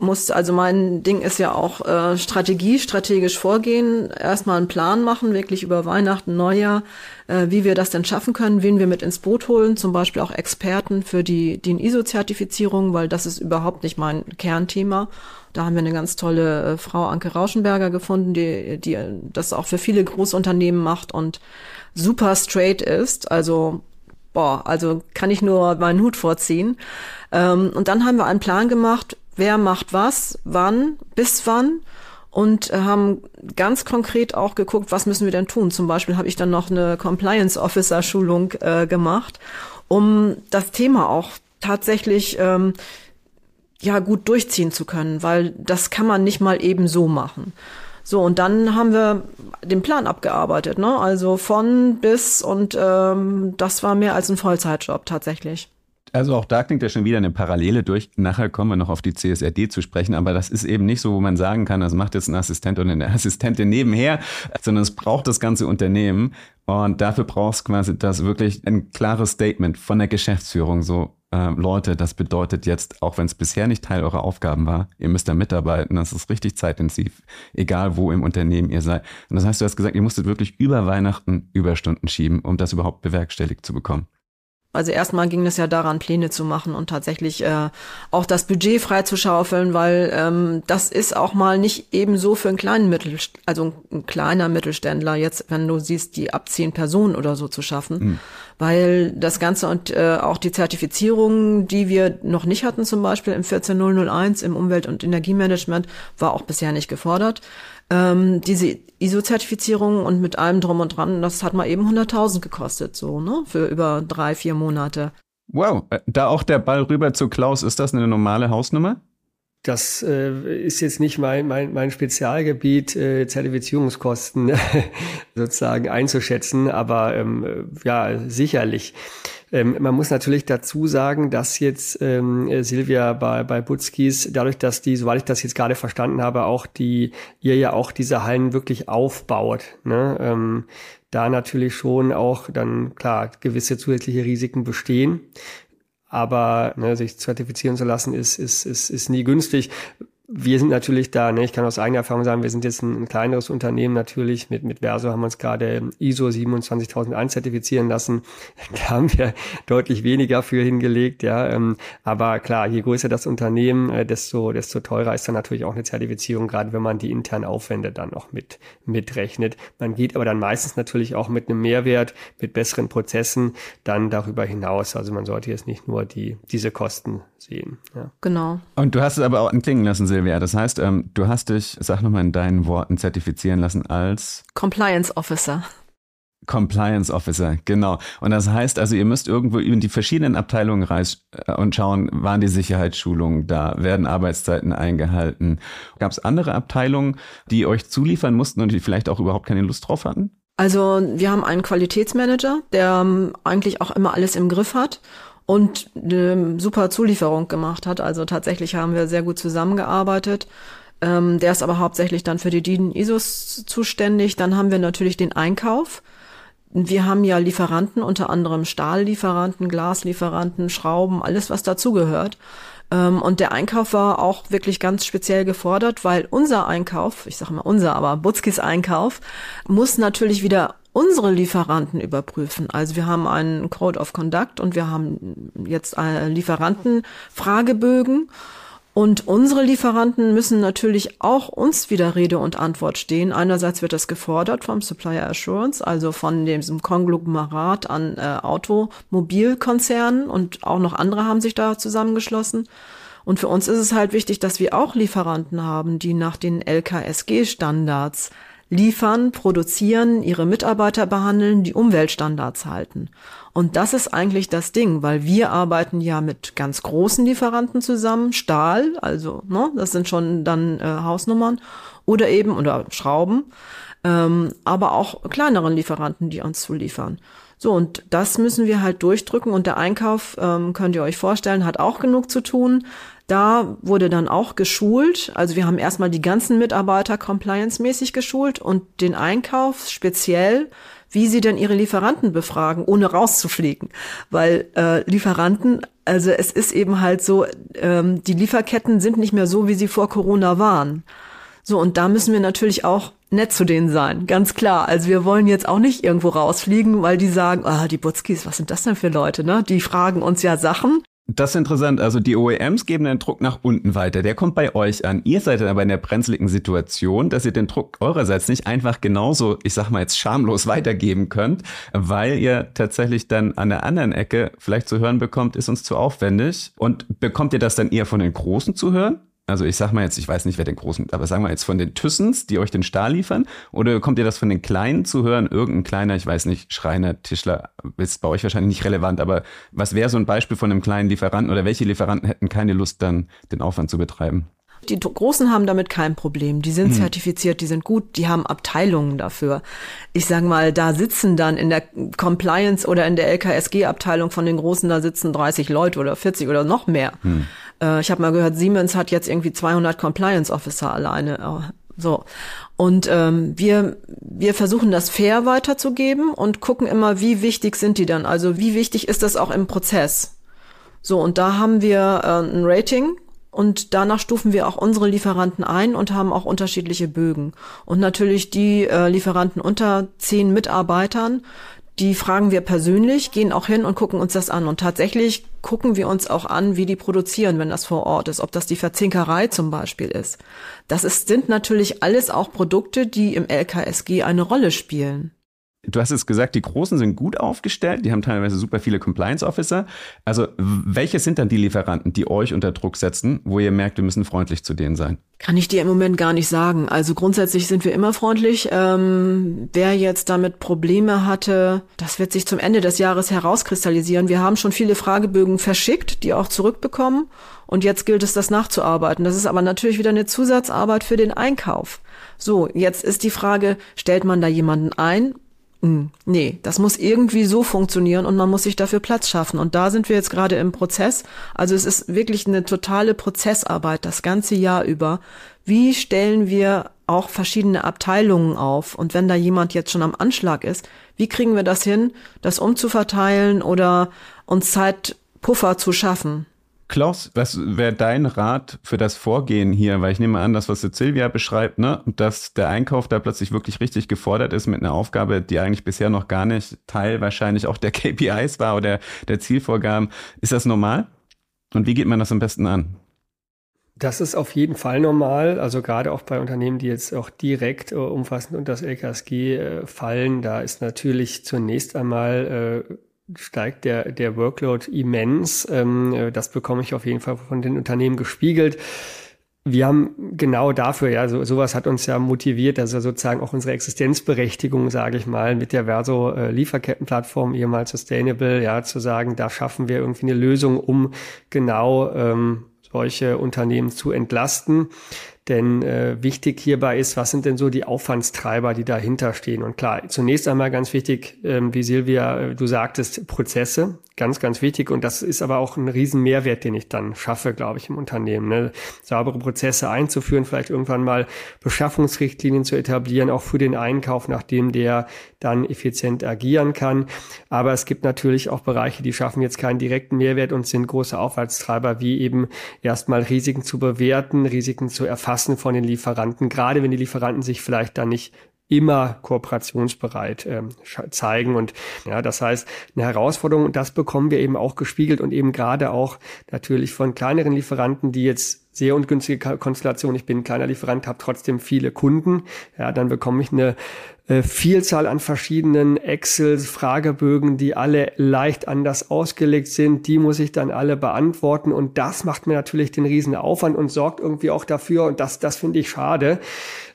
muss, also mein Ding ist ja auch äh, Strategie, strategisch vorgehen, erstmal einen Plan machen, wirklich über Weihnachten, Neujahr, äh, wie wir das denn schaffen können, wen wir mit ins Boot holen, zum Beispiel auch Experten für die, die ISO-Zertifizierung, weil das ist überhaupt nicht mein Kernthema. Da haben wir eine ganz tolle äh, Frau Anke Rauschenberger gefunden, die, die das auch für viele Großunternehmen macht und super straight ist. Also boah, also kann ich nur meinen Hut vorziehen. Ähm, und dann haben wir einen Plan gemacht, wer macht was, wann, bis wann und äh, haben ganz konkret auch geguckt, was müssen wir denn tun. Zum Beispiel habe ich dann noch eine Compliance Officer Schulung äh, gemacht, um das Thema auch tatsächlich ähm, ja gut durchziehen zu können, weil das kann man nicht mal eben so machen. So, und dann haben wir den Plan abgearbeitet, ne? Also von bis und ähm, das war mehr als ein Vollzeitjob tatsächlich. Also auch da klingt ja schon wieder eine Parallele durch. Nachher kommen wir noch auf die CSRD zu sprechen, aber das ist eben nicht so, wo man sagen kann, das macht jetzt ein Assistent oder eine Assistentin nebenher, sondern es braucht das ganze Unternehmen und dafür brauchst quasi das wirklich ein klares Statement von der Geschäftsführung, so äh, Leute, das bedeutet jetzt, auch wenn es bisher nicht Teil eurer Aufgaben war, ihr müsst da mitarbeiten, das ist richtig zeitintensiv, egal wo im Unternehmen ihr seid. Und das heißt, du hast gesagt, ihr musstet wirklich über Weihnachten Überstunden schieben, um das überhaupt bewerkstelligt zu bekommen. Also erstmal ging es ja daran, Pläne zu machen und tatsächlich äh, auch das Budget freizuschaufeln, weil ähm, das ist auch mal nicht ebenso für einen kleinen Mittel, also ein kleiner Mittelständler jetzt, wenn du siehst, die ab zehn Personen oder so zu schaffen, mhm. Weil das Ganze und äh, auch die Zertifizierung, die wir noch nicht hatten, zum Beispiel im 14001 im Umwelt- und Energiemanagement, war auch bisher nicht gefordert ähm, diese ISO-Zertifizierung und mit allem drum und dran, das hat mal eben 100.000 gekostet, so, ne, für über drei, vier Monate. Wow, äh, da auch der Ball rüber zu Klaus, ist das eine normale Hausnummer? Das äh, ist jetzt nicht mein, mein, mein Spezialgebiet, äh, Zertifizierungskosten sozusagen einzuschätzen, aber ähm, ja, sicherlich. Ähm, man muss natürlich dazu sagen, dass jetzt ähm, Silvia bei, bei Butzkis, dadurch, dass die, soweit ich das jetzt gerade verstanden habe, auch die, ihr ja auch diese Hallen wirklich aufbaut, ne? ähm, da natürlich schon auch dann klar gewisse zusätzliche Risiken bestehen. Aber ne, sich zertifizieren zu lassen, ist, ist, ist, ist nie günstig wir sind natürlich da, ne, ich kann aus eigener Erfahrung sagen, wir sind jetzt ein, ein kleineres Unternehmen natürlich. Mit, mit Verso haben wir uns gerade ISO 27001 zertifizieren lassen. Da haben wir deutlich weniger für hingelegt, ja. Ähm, aber klar, je größer das Unternehmen, äh, desto, desto teurer ist dann natürlich auch eine Zertifizierung, gerade wenn man die internen Aufwände dann noch mit, mitrechnet. Man geht aber dann meistens natürlich auch mit einem Mehrwert, mit besseren Prozessen dann darüber hinaus. Also man sollte jetzt nicht nur die, diese Kosten sehen. Ja. Genau. Und du hast es aber auch klingen lassen, Silvia. Das heißt, ähm, du hast dich, sag nochmal in deinen Worten, zertifizieren lassen als Compliance Officer. Compliance Officer, genau. Und das heißt also, ihr müsst irgendwo in die verschiedenen Abteilungen reisen äh, und schauen, waren die Sicherheitsschulungen da, werden Arbeitszeiten eingehalten. Gab es andere Abteilungen, die euch zuliefern mussten und die vielleicht auch überhaupt keine Lust drauf hatten? Also wir haben einen Qualitätsmanager, der ähm, eigentlich auch immer alles im Griff hat und eine super Zulieferung gemacht hat. Also tatsächlich haben wir sehr gut zusammengearbeitet. Ähm, der ist aber hauptsächlich dann für die DIN ISOs zuständig. Dann haben wir natürlich den Einkauf. Wir haben ja Lieferanten, unter anderem Stahllieferanten, Glaslieferanten, Schrauben, alles was dazugehört. Ähm, und der Einkauf war auch wirklich ganz speziell gefordert, weil unser Einkauf, ich sage mal unser, aber Butzkis Einkauf, muss natürlich wieder unsere Lieferanten überprüfen. Also wir haben einen Code of Conduct und wir haben jetzt Lieferantenfragebögen. Und unsere Lieferanten müssen natürlich auch uns wieder Rede und Antwort stehen. Einerseits wird das gefordert vom Supplier Assurance, also von diesem Konglomerat an äh, Automobilkonzernen und auch noch andere haben sich da zusammengeschlossen. Und für uns ist es halt wichtig, dass wir auch Lieferanten haben, die nach den LKSG-Standards liefern, produzieren, ihre Mitarbeiter behandeln, die Umweltstandards halten. Und das ist eigentlich das Ding, weil wir arbeiten ja mit ganz großen Lieferanten zusammen, Stahl, also ne, das sind schon dann äh, Hausnummern oder eben oder Schrauben, ähm, aber auch kleineren Lieferanten, die uns zuliefern. So, und das müssen wir halt durchdrücken und der Einkauf, ähm, könnt ihr euch vorstellen, hat auch genug zu tun. Da wurde dann auch geschult. Also wir haben erstmal die ganzen Mitarbeiter compliance-mäßig geschult und den Einkauf speziell, wie sie denn ihre Lieferanten befragen, ohne rauszufliegen. Weil äh, Lieferanten, also es ist eben halt so, ähm, die Lieferketten sind nicht mehr so, wie sie vor Corona waren. So, und da müssen wir natürlich auch nett zu denen sein, ganz klar. Also wir wollen jetzt auch nicht irgendwo rausfliegen, weil die sagen, ah, die Butzkis, was sind das denn für Leute, ne? Die fragen uns ja Sachen das ist interessant. Also die OEMs geben den Druck nach unten weiter. Der kommt bei euch an. Ihr seid dann aber in der brenzligen Situation, dass ihr den Druck eurerseits nicht einfach genauso, ich sag mal jetzt schamlos weitergeben könnt, weil ihr tatsächlich dann an der anderen Ecke vielleicht zu hören bekommt, ist uns zu aufwendig. Und bekommt ihr das dann eher von den Großen zu hören? Also ich sag mal jetzt, ich weiß nicht, wer den großen, aber sagen wir jetzt von den Thyssens, die euch den Stahl liefern, oder kommt ihr das von den Kleinen zu hören? Irgendein kleiner, ich weiß nicht, Schreiner, Tischler, ist bei euch wahrscheinlich nicht relevant, aber was wäre so ein Beispiel von einem kleinen Lieferanten oder welche Lieferanten hätten keine Lust, dann den Aufwand zu betreiben? Die Großen haben damit kein Problem. Die sind hm. zertifiziert, die sind gut, die haben Abteilungen dafür. Ich sage mal, da sitzen dann in der Compliance oder in der LKSG-Abteilung von den Großen, da sitzen 30 Leute oder 40 oder noch mehr. Hm. Äh, ich habe mal gehört, Siemens hat jetzt irgendwie 200 Compliance Officer alleine. Äh, so. Und ähm, wir, wir versuchen das fair weiterzugeben und gucken immer, wie wichtig sind die dann. Also wie wichtig ist das auch im Prozess. So, und da haben wir äh, ein Rating und danach stufen wir auch unsere Lieferanten ein und haben auch unterschiedliche Bögen. Und natürlich die äh, Lieferanten unter zehn Mitarbeitern, die fragen wir persönlich, gehen auch hin und gucken uns das an. Und tatsächlich gucken wir uns auch an, wie die produzieren, wenn das vor Ort ist, ob das die Verzinkerei zum Beispiel ist. Das ist, sind natürlich alles auch Produkte, die im LKSG eine Rolle spielen. Du hast es gesagt, die Großen sind gut aufgestellt, die haben teilweise super viele Compliance Officer. Also welche sind dann die Lieferanten, die euch unter Druck setzen, wo ihr merkt, wir müssen freundlich zu denen sein? Kann ich dir im Moment gar nicht sagen. Also grundsätzlich sind wir immer freundlich. Ähm, wer jetzt damit Probleme hatte, das wird sich zum Ende des Jahres herauskristallisieren. Wir haben schon viele Fragebögen verschickt, die auch zurückbekommen. Und jetzt gilt es, das nachzuarbeiten. Das ist aber natürlich wieder eine Zusatzarbeit für den Einkauf. So, jetzt ist die Frage, stellt man da jemanden ein? Hm, nee, das muss irgendwie so funktionieren und man muss sich dafür Platz schaffen. Und da sind wir jetzt gerade im Prozess. Also es ist wirklich eine totale Prozessarbeit das ganze Jahr über. Wie stellen wir auch verschiedene Abteilungen auf? Und wenn da jemand jetzt schon am Anschlag ist, wie kriegen wir das hin, das umzuverteilen oder uns Zeitpuffer zu schaffen? Klaus, was wäre dein Rat für das Vorgehen hier? Weil ich nehme an, das, was Silvia beschreibt, ne, dass der Einkauf da plötzlich wirklich richtig gefordert ist mit einer Aufgabe, die eigentlich bisher noch gar nicht Teil wahrscheinlich auch der KPIs war oder der Zielvorgaben. Ist das normal? Und wie geht man das am besten an? Das ist auf jeden Fall normal. Also gerade auch bei Unternehmen, die jetzt auch direkt äh, umfassend unter das LKSG äh, fallen, da ist natürlich zunächst einmal äh, steigt der, der Workload immens. Ähm, äh, das bekomme ich auf jeden Fall von den Unternehmen gespiegelt. Wir haben genau dafür, ja, so, sowas hat uns ja motiviert, also sozusagen auch unsere Existenzberechtigung, sage ich mal, mit der Verso äh, Lieferkettenplattform, ehemals Sustainable, ja, zu sagen, da schaffen wir irgendwie eine Lösung, um genau ähm, solche Unternehmen zu entlasten. Denn äh, wichtig hierbei ist, was sind denn so die Aufwandstreiber, die dahinter stehen? Und klar, zunächst einmal ganz wichtig, ähm, wie Silvia, äh, du sagtest, Prozesse, ganz, ganz wichtig. Und das ist aber auch ein riesen Mehrwert, den ich dann schaffe, glaube ich, im Unternehmen. Ne? Saubere Prozesse einzuführen, vielleicht irgendwann mal Beschaffungsrichtlinien zu etablieren, auch für den Einkauf, nachdem der dann effizient agieren kann. Aber es gibt natürlich auch Bereiche, die schaffen jetzt keinen direkten Mehrwert und sind große Aufwärtstreiber, wie eben erstmal Risiken zu bewerten, Risiken zu erfassen von den Lieferanten, gerade wenn die Lieferanten sich vielleicht dann nicht immer kooperationsbereit ähm, zeigen. Und ja, das heißt, eine Herausforderung, und das bekommen wir eben auch gespiegelt und eben gerade auch natürlich von kleineren Lieferanten, die jetzt sehr ungünstige Konstellation, ich bin ein kleiner Lieferant, habe trotzdem viele Kunden, ja, dann bekomme ich eine äh, Vielzahl an verschiedenen Excels, Fragebögen, die alle leicht anders ausgelegt sind. Die muss ich dann alle beantworten und das macht mir natürlich den riesen Aufwand und sorgt irgendwie auch dafür und das, das finde ich schade,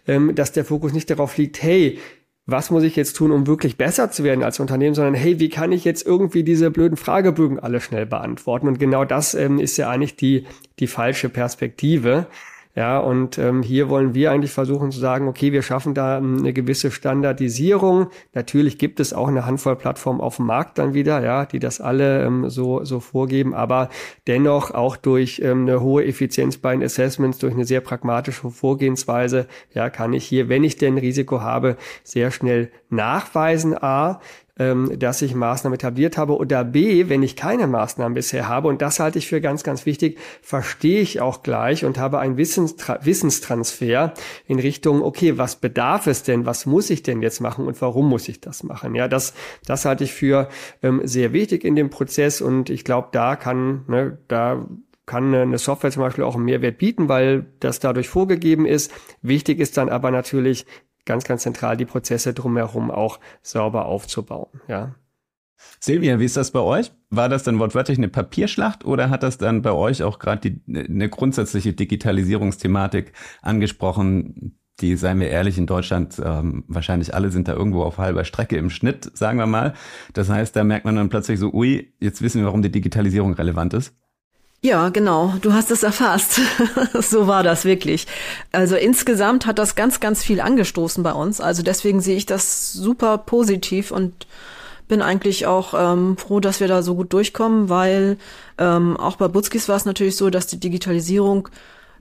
ähm, dass der Fokus nicht darauf liegt, hey, was muss ich jetzt tun, um wirklich besser zu werden als Unternehmen, sondern hey, wie kann ich jetzt irgendwie diese blöden Fragebögen alle schnell beantworten? Und genau das ähm, ist ja eigentlich die, die falsche Perspektive. Ja, und ähm, hier wollen wir eigentlich versuchen zu sagen, okay, wir schaffen da eine gewisse Standardisierung. Natürlich gibt es auch eine Handvoll Plattformen auf dem Markt dann wieder, ja, die das alle ähm, so, so vorgeben, aber dennoch auch durch ähm, eine hohe Effizienz bei den Assessments, durch eine sehr pragmatische Vorgehensweise, ja, kann ich hier, wenn ich denn Risiko habe, sehr schnell nachweisen, a, ähm, dass ich Maßnahmen etabliert habe oder B, wenn ich keine Maßnahmen bisher habe, und das halte ich für ganz, ganz wichtig, verstehe ich auch gleich und habe einen Wissenstra Wissenstransfer in Richtung, okay, was bedarf es denn, was muss ich denn jetzt machen und warum muss ich das machen? Ja, das, das halte ich für ähm, sehr wichtig in dem Prozess und ich glaube, da kann, ne, da kann eine Software zum Beispiel auch einen Mehrwert bieten, weil das dadurch vorgegeben ist. Wichtig ist dann aber natürlich, ganz, ganz zentral, die Prozesse drumherum auch sauber aufzubauen. Ja. Silvia, wie ist das bei euch? War das dann wortwörtlich eine Papierschlacht oder hat das dann bei euch auch gerade eine grundsätzliche Digitalisierungsthematik angesprochen, die, seien wir ehrlich, in Deutschland ähm, wahrscheinlich alle sind da irgendwo auf halber Strecke im Schnitt, sagen wir mal. Das heißt, da merkt man dann plötzlich so, ui, jetzt wissen wir, warum die Digitalisierung relevant ist. Ja, genau. Du hast es erfasst. so war das wirklich. Also insgesamt hat das ganz, ganz viel angestoßen bei uns. Also deswegen sehe ich das super positiv und bin eigentlich auch ähm, froh, dass wir da so gut durchkommen, weil ähm, auch bei Butzkis war es natürlich so, dass die Digitalisierung,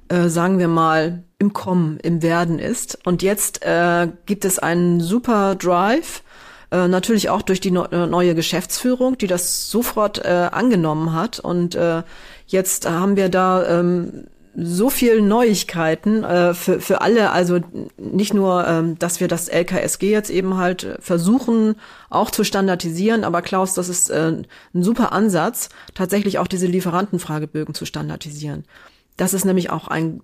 äh, sagen wir mal, im Kommen, im Werden ist. Und jetzt äh, gibt es einen super Drive äh, natürlich auch durch die no äh, neue Geschäftsführung, die das sofort äh, angenommen hat. Und äh, jetzt haben wir da ähm, so viel Neuigkeiten äh, für, für alle, also nicht nur, ähm, dass wir das LKSG jetzt eben halt versuchen auch zu standardisieren, aber Klaus, das ist äh, ein super Ansatz, tatsächlich auch diese Lieferantenfragebögen zu standardisieren. Das ist nämlich auch ein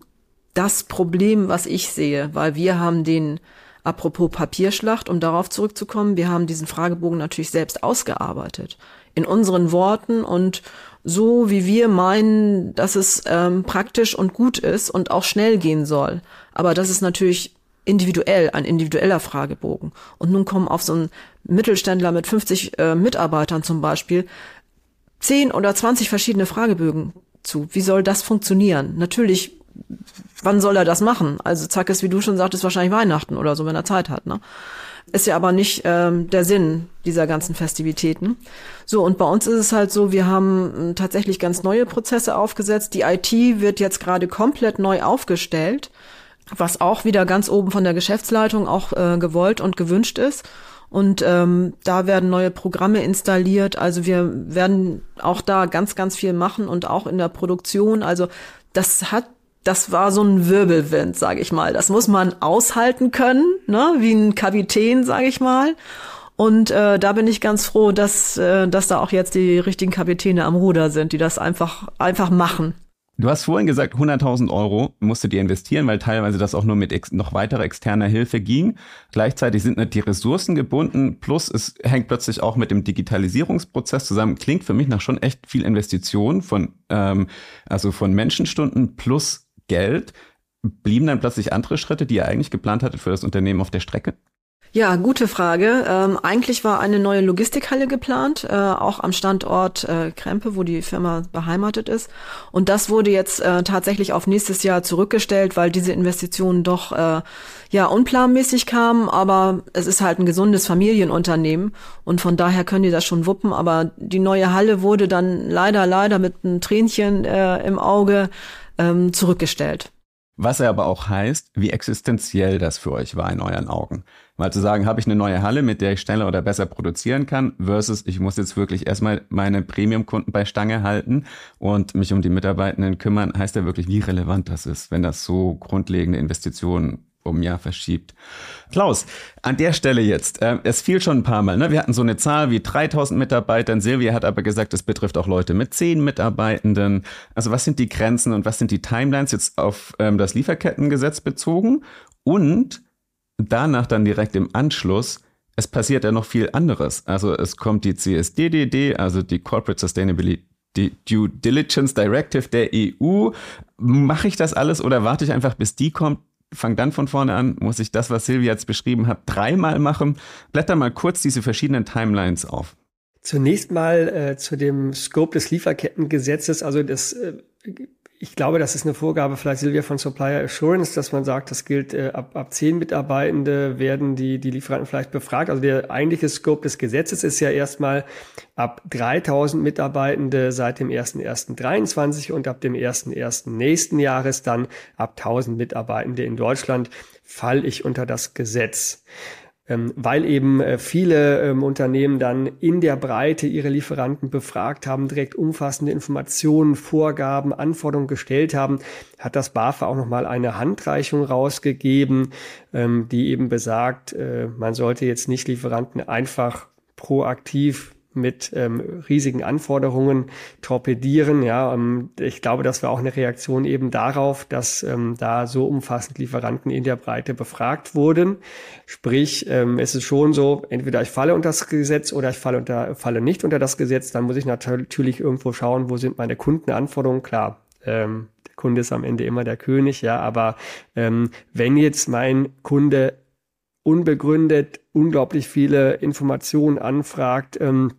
das Problem, was ich sehe, weil wir haben den Apropos Papierschlacht, um darauf zurückzukommen, wir haben diesen Fragebogen natürlich selbst ausgearbeitet. In unseren Worten und so, wie wir meinen, dass es ähm, praktisch und gut ist und auch schnell gehen soll. Aber das ist natürlich individuell, ein individueller Fragebogen. Und nun kommen auf so einen Mittelständler mit 50 äh, Mitarbeitern zum Beispiel 10 oder 20 verschiedene Fragebögen zu. Wie soll das funktionieren? Natürlich wann soll er das machen? Also zack ist, wie du schon sagtest, wahrscheinlich Weihnachten oder so, wenn er Zeit hat. Ne? Ist ja aber nicht ähm, der Sinn dieser ganzen Festivitäten. So, und bei uns ist es halt so, wir haben äh, tatsächlich ganz neue Prozesse aufgesetzt. Die IT wird jetzt gerade komplett neu aufgestellt, was auch wieder ganz oben von der Geschäftsleitung auch äh, gewollt und gewünscht ist. Und ähm, da werden neue Programme installiert. Also wir werden auch da ganz, ganz viel machen und auch in der Produktion. Also das hat das war so ein Wirbelwind, sage ich mal. Das muss man aushalten können, ne? wie ein Kapitän, sage ich mal. Und äh, da bin ich ganz froh, dass, äh, dass da auch jetzt die richtigen Kapitäne am Ruder sind, die das einfach, einfach machen. Du hast vorhin gesagt, 100.000 Euro musstet ihr investieren, weil teilweise das auch nur mit noch weiterer externer Hilfe ging. Gleichzeitig sind nicht die Ressourcen gebunden, plus es hängt plötzlich auch mit dem Digitalisierungsprozess zusammen. Klingt für mich nach schon echt viel Investition von, ähm, also von Menschenstunden plus Geld. Blieben dann plötzlich andere Schritte, die ihr eigentlich geplant hattet für das Unternehmen auf der Strecke? Ja, gute Frage. Ähm, eigentlich war eine neue Logistikhalle geplant, äh, auch am Standort äh, Krempe, wo die Firma beheimatet ist. Und das wurde jetzt äh, tatsächlich auf nächstes Jahr zurückgestellt, weil diese Investitionen doch äh, ja unplanmäßig kamen. Aber es ist halt ein gesundes Familienunternehmen und von daher können die das schon wuppen. Aber die neue Halle wurde dann leider, leider mit einem Tränchen äh, im Auge ähm, zurückgestellt. Was er aber auch heißt, wie existenziell das für euch war in euren Augen. Mal zu sagen, habe ich eine neue Halle, mit der ich schneller oder besser produzieren kann, versus ich muss jetzt wirklich erstmal meine Premium-Kunden bei Stange halten und mich um die Mitarbeitenden kümmern, heißt ja wirklich, wie relevant das ist, wenn das so grundlegende Investitionen um Jahr verschiebt. Klaus, an der Stelle jetzt, äh, es fiel schon ein paar Mal, ne? wir hatten so eine Zahl wie 3000 Mitarbeitern, Silvia hat aber gesagt, es betrifft auch Leute mit 10 Mitarbeitenden. Also was sind die Grenzen und was sind die Timelines jetzt auf ähm, das Lieferkettengesetz bezogen? Und danach dann direkt im Anschluss, es passiert ja noch viel anderes. Also es kommt die CSDDD, also die Corporate Sustainability Due Diligence Directive der EU. Mache ich das alles oder warte ich einfach, bis die kommt? Fang dann von vorne an, muss ich das, was Silvia jetzt beschrieben hat, dreimal machen. Blätter mal kurz diese verschiedenen Timelines auf. Zunächst mal äh, zu dem Scope des Lieferkettengesetzes. Also das äh, ich glaube, das ist eine Vorgabe vielleicht Silvia von Supplier Assurance, dass man sagt, das gilt äh, ab, ab zehn Mitarbeitende werden die, die Lieferanten vielleicht befragt. Also der eigentliche Scope des Gesetzes ist ja erstmal ab 3000 Mitarbeitende seit dem 1.1.23 und ab dem 1.1. nächsten Jahres dann ab 1000 Mitarbeitende in Deutschland fall ich unter das Gesetz. Ähm, weil eben äh, viele ähm, Unternehmen dann in der Breite ihre Lieferanten befragt haben, direkt umfassende Informationen, Vorgaben, Anforderungen gestellt haben, hat das BAFA auch nochmal eine Handreichung rausgegeben, ähm, die eben besagt, äh, man sollte jetzt nicht Lieferanten einfach proaktiv mit ähm, riesigen Anforderungen torpedieren. Ja, ähm, ich glaube, das war auch eine Reaktion eben darauf, dass ähm, da so umfassend Lieferanten in der Breite befragt wurden. Sprich, ähm, es ist schon so, entweder ich falle unter das Gesetz oder ich falle unter falle nicht unter das Gesetz. Dann muss ich natürlich irgendwo schauen, wo sind meine Kundenanforderungen. Klar, ähm, der Kunde ist am Ende immer der König, ja, aber ähm, wenn jetzt mein Kunde unbegründet unglaublich viele Informationen anfragt, ähm,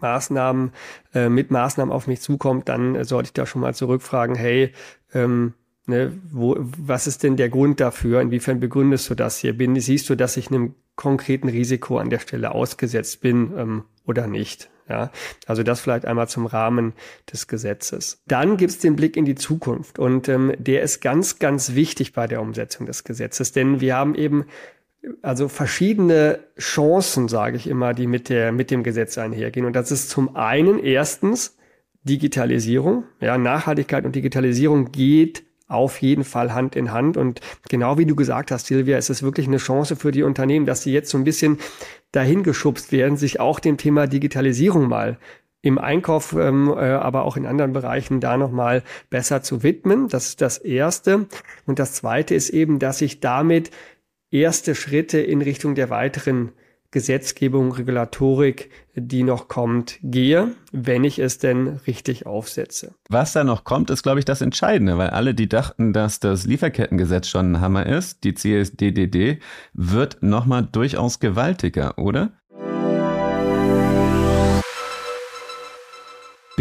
Maßnahmen, äh, mit Maßnahmen auf mich zukommt, dann äh, sollte ich da schon mal zurückfragen, hey, ähm, ne, wo, was ist denn der Grund dafür? Inwiefern begründest du das hier? Bin, siehst du, dass ich einem konkreten Risiko an der Stelle ausgesetzt bin ähm, oder nicht? Ja, also das vielleicht einmal zum Rahmen des Gesetzes. Dann gibt's den Blick in die Zukunft und ähm, der ist ganz, ganz wichtig bei der Umsetzung des Gesetzes, denn wir haben eben also verschiedene Chancen, sage ich immer, die mit der mit dem Gesetz einhergehen. Und das ist zum einen erstens Digitalisierung. Ja, Nachhaltigkeit und Digitalisierung geht auf jeden Fall Hand in Hand. Und genau wie du gesagt hast, Silvia, ist es wirklich eine Chance für die Unternehmen, dass sie jetzt so ein bisschen dahin geschubst werden, sich auch dem Thema Digitalisierung mal im Einkauf, ähm, äh, aber auch in anderen Bereichen da nochmal besser zu widmen. Das ist das Erste. Und das Zweite ist eben, dass sich damit erste Schritte in Richtung der weiteren Gesetzgebung, Regulatorik, die noch kommt, gehe, wenn ich es denn richtig aufsetze. Was da noch kommt, ist, glaube ich, das Entscheidende, weil alle, die dachten, dass das Lieferkettengesetz schon ein Hammer ist, die CSDDD, wird nochmal durchaus gewaltiger, oder?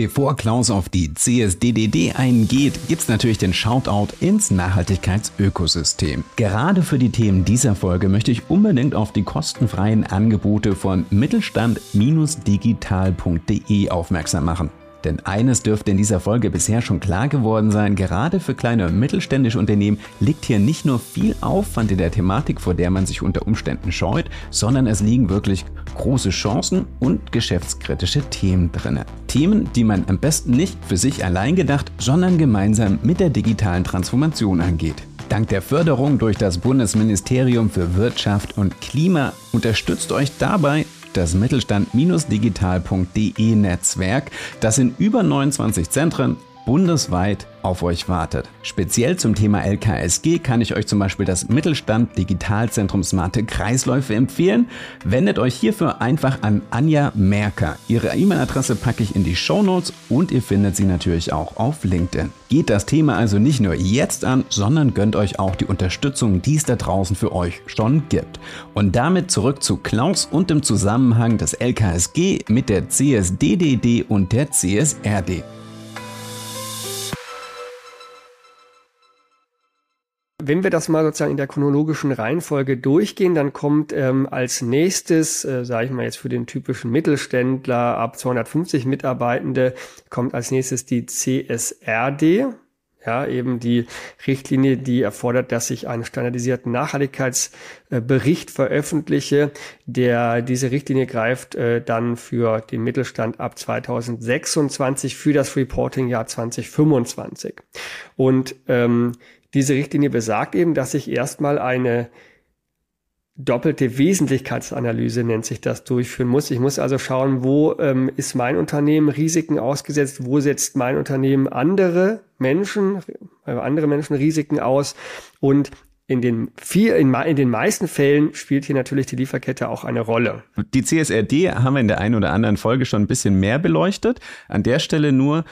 Bevor Klaus auf die CSDDD eingeht, gibt's natürlich den Shoutout ins Nachhaltigkeitsökosystem. Gerade für die Themen dieser Folge möchte ich unbedingt auf die kostenfreien Angebote von mittelstand-digital.de aufmerksam machen. Denn eines dürfte in dieser Folge bisher schon klar geworden sein, gerade für kleine und mittelständische Unternehmen liegt hier nicht nur viel Aufwand in der Thematik, vor der man sich unter Umständen scheut, sondern es liegen wirklich große Chancen und geschäftskritische Themen drin. Themen, die man am besten nicht für sich allein gedacht, sondern gemeinsam mit der digitalen Transformation angeht. Dank der Förderung durch das Bundesministerium für Wirtschaft und Klima unterstützt euch dabei das Mittelstand-digital.de Netzwerk, das in über 29 Zentren bundesweit auf euch wartet. Speziell zum Thema LKSG kann ich euch zum Beispiel das Mittelstand Digitalzentrum Smarte Kreisläufe empfehlen. Wendet euch hierfür einfach an Anja Merker. Ihre E-Mail-Adresse packe ich in die Show Notes und ihr findet sie natürlich auch auf LinkedIn. Geht das Thema also nicht nur jetzt an, sondern gönnt euch auch die Unterstützung, die es da draußen für euch schon gibt. Und damit zurück zu Klaus und dem Zusammenhang des LKSG mit der CSDDD und der CSRD. Wenn wir das mal sozusagen in der chronologischen Reihenfolge durchgehen, dann kommt ähm, als nächstes, äh, sage ich mal jetzt für den typischen Mittelständler ab 250 Mitarbeitende, kommt als nächstes die CSRD. Ja, eben die Richtlinie, die erfordert, dass ich einen standardisierten Nachhaltigkeitsbericht veröffentliche. Der, diese Richtlinie greift äh, dann für den Mittelstand ab 2026 für das Reporting-Jahr 2025. Und ähm, diese Richtlinie besagt eben, dass ich erstmal eine doppelte Wesentlichkeitsanalyse nennt sich das durchführen muss. Ich muss also schauen, wo ähm, ist mein Unternehmen Risiken ausgesetzt, wo setzt mein Unternehmen andere Menschen, äh, andere Menschen Risiken aus und in den, vier, in, in, den meisten Fällen spielt hier natürlich die Lieferkette auch eine Rolle. Die CSRD haben wir in der einen oder anderen Folge schon ein bisschen mehr beleuchtet. An der Stelle nur,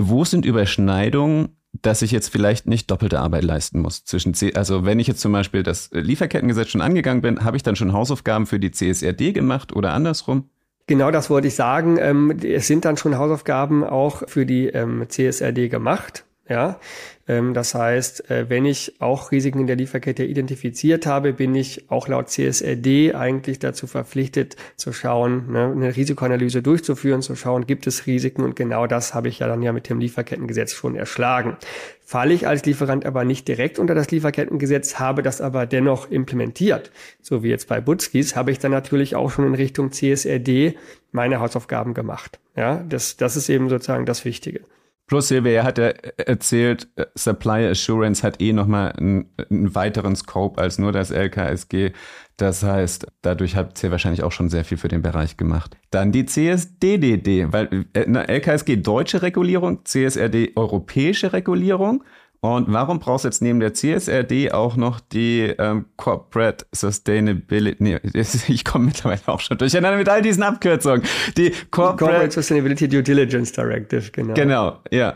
wo sind Überschneidungen dass ich jetzt vielleicht nicht doppelte Arbeit leisten muss. Zwischen C also wenn ich jetzt zum Beispiel das Lieferkettengesetz schon angegangen bin, habe ich dann schon Hausaufgaben für die CSRD gemacht oder andersrum? Genau das wollte ich sagen. Ähm, es sind dann schon Hausaufgaben auch für die ähm, CSRD gemacht. Ja, ähm, das heißt, äh, wenn ich auch Risiken in der Lieferkette identifiziert habe, bin ich auch laut CSRD eigentlich dazu verpflichtet zu schauen, ne, eine Risikoanalyse durchzuführen, zu schauen, gibt es Risiken und genau das habe ich ja dann ja mit dem Lieferkettengesetz schon erschlagen. Falle ich als Lieferant aber nicht direkt unter das Lieferkettengesetz, habe das aber dennoch implementiert, so wie jetzt bei Butskis, habe ich dann natürlich auch schon in Richtung CSRD meine Hausaufgaben gemacht. Ja, das, das ist eben sozusagen das Wichtige. Plus Silvia hat ja erzählt, äh, Supply Assurance hat eh nochmal einen, einen weiteren Scope als nur das LKSG. Das heißt, dadurch habt ihr wahrscheinlich auch schon sehr viel für den Bereich gemacht. Dann die CSDDD, weil äh, LKSG deutsche Regulierung, CSRD europäische Regulierung. Und warum brauchst du jetzt neben der CSRD auch noch die ähm, Corporate Sustainability? Nee, ich komme mittlerweile auch schon durcheinander mit all diesen Abkürzungen. Die Corporate, Corporate Sustainability Due Diligence Directive, genau. Genau, ja.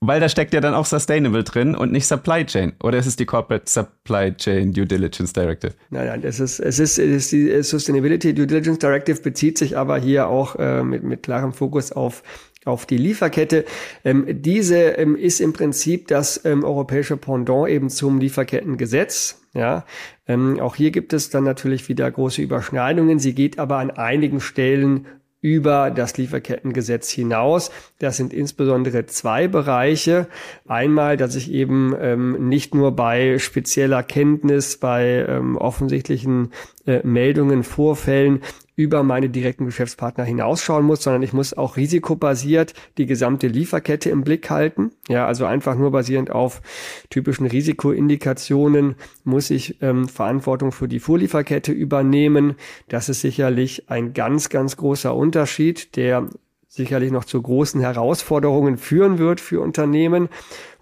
Weil da steckt ja dann auch Sustainable drin und nicht Supply Chain. Oder ist es die Corporate Supply Chain Due Diligence Directive? Nein, nein, es ist, es ist, es ist die Sustainability Due Diligence Directive bezieht sich aber hier auch äh, mit, mit klarem Fokus auf auf die Lieferkette. Ähm, diese ähm, ist im Prinzip das ähm, europäische Pendant eben zum Lieferkettengesetz. Ja, ähm, auch hier gibt es dann natürlich wieder große Überschneidungen. Sie geht aber an einigen Stellen über das Lieferkettengesetz hinaus. Das sind insbesondere zwei Bereiche. Einmal, dass ich eben ähm, nicht nur bei spezieller Kenntnis, bei ähm, offensichtlichen äh, Meldungen, Vorfällen über meine direkten Geschäftspartner hinausschauen muss, sondern ich muss auch risikobasiert die gesamte Lieferkette im Blick halten. Ja, also einfach nur basierend auf typischen Risikoindikationen muss ich ähm, Verantwortung für die Vorlieferkette übernehmen. Das ist sicherlich ein ganz, ganz großer Unterschied, der sicherlich noch zu großen Herausforderungen führen wird für Unternehmen.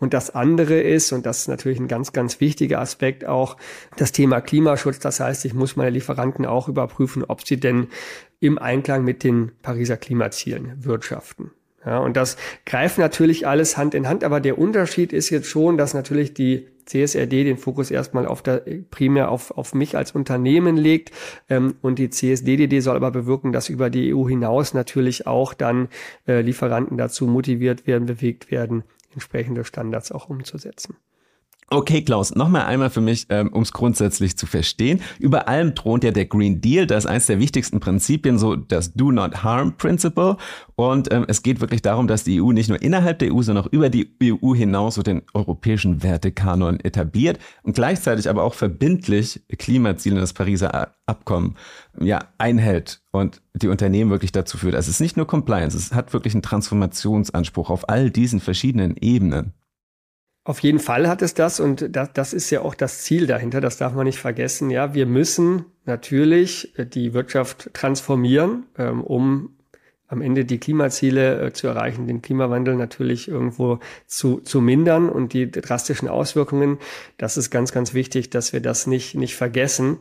Und das andere ist, und das ist natürlich ein ganz, ganz wichtiger Aspekt auch, das Thema Klimaschutz. Das heißt, ich muss meine Lieferanten auch überprüfen, ob sie denn im Einklang mit den Pariser Klimazielen wirtschaften. Ja, und das greift natürlich alles Hand in Hand, aber der Unterschied ist jetzt schon, dass natürlich die CSRD den Fokus erstmal auf der, primär auf, auf mich als Unternehmen legt ähm, und die CSDDD soll aber bewirken, dass über die EU hinaus natürlich auch dann äh, Lieferanten dazu motiviert werden, bewegt werden, entsprechende Standards auch umzusetzen. Okay, Klaus, nochmal einmal für mich, ähm, um es grundsätzlich zu verstehen. Über allem thront ja der Green Deal, das ist eines der wichtigsten Prinzipien, so das Do Not Harm Principle. Und ähm, es geht wirklich darum, dass die EU nicht nur innerhalb der EU, sondern auch über die EU hinaus so den europäischen Wertekanon etabliert und gleichzeitig aber auch verbindlich Klimaziele des Pariser Abkommen ja, einhält und die Unternehmen wirklich dazu führt. Also es ist nicht nur Compliance, es hat wirklich einen Transformationsanspruch auf all diesen verschiedenen Ebenen. Auf jeden Fall hat es das und das, das ist ja auch das Ziel dahinter, das darf man nicht vergessen. Ja, wir müssen natürlich äh, die Wirtschaft transformieren, ähm, um am Ende die Klimaziele äh, zu erreichen, den Klimawandel natürlich irgendwo zu, zu mindern und die drastischen Auswirkungen. Das ist ganz, ganz wichtig, dass wir das nicht, nicht vergessen.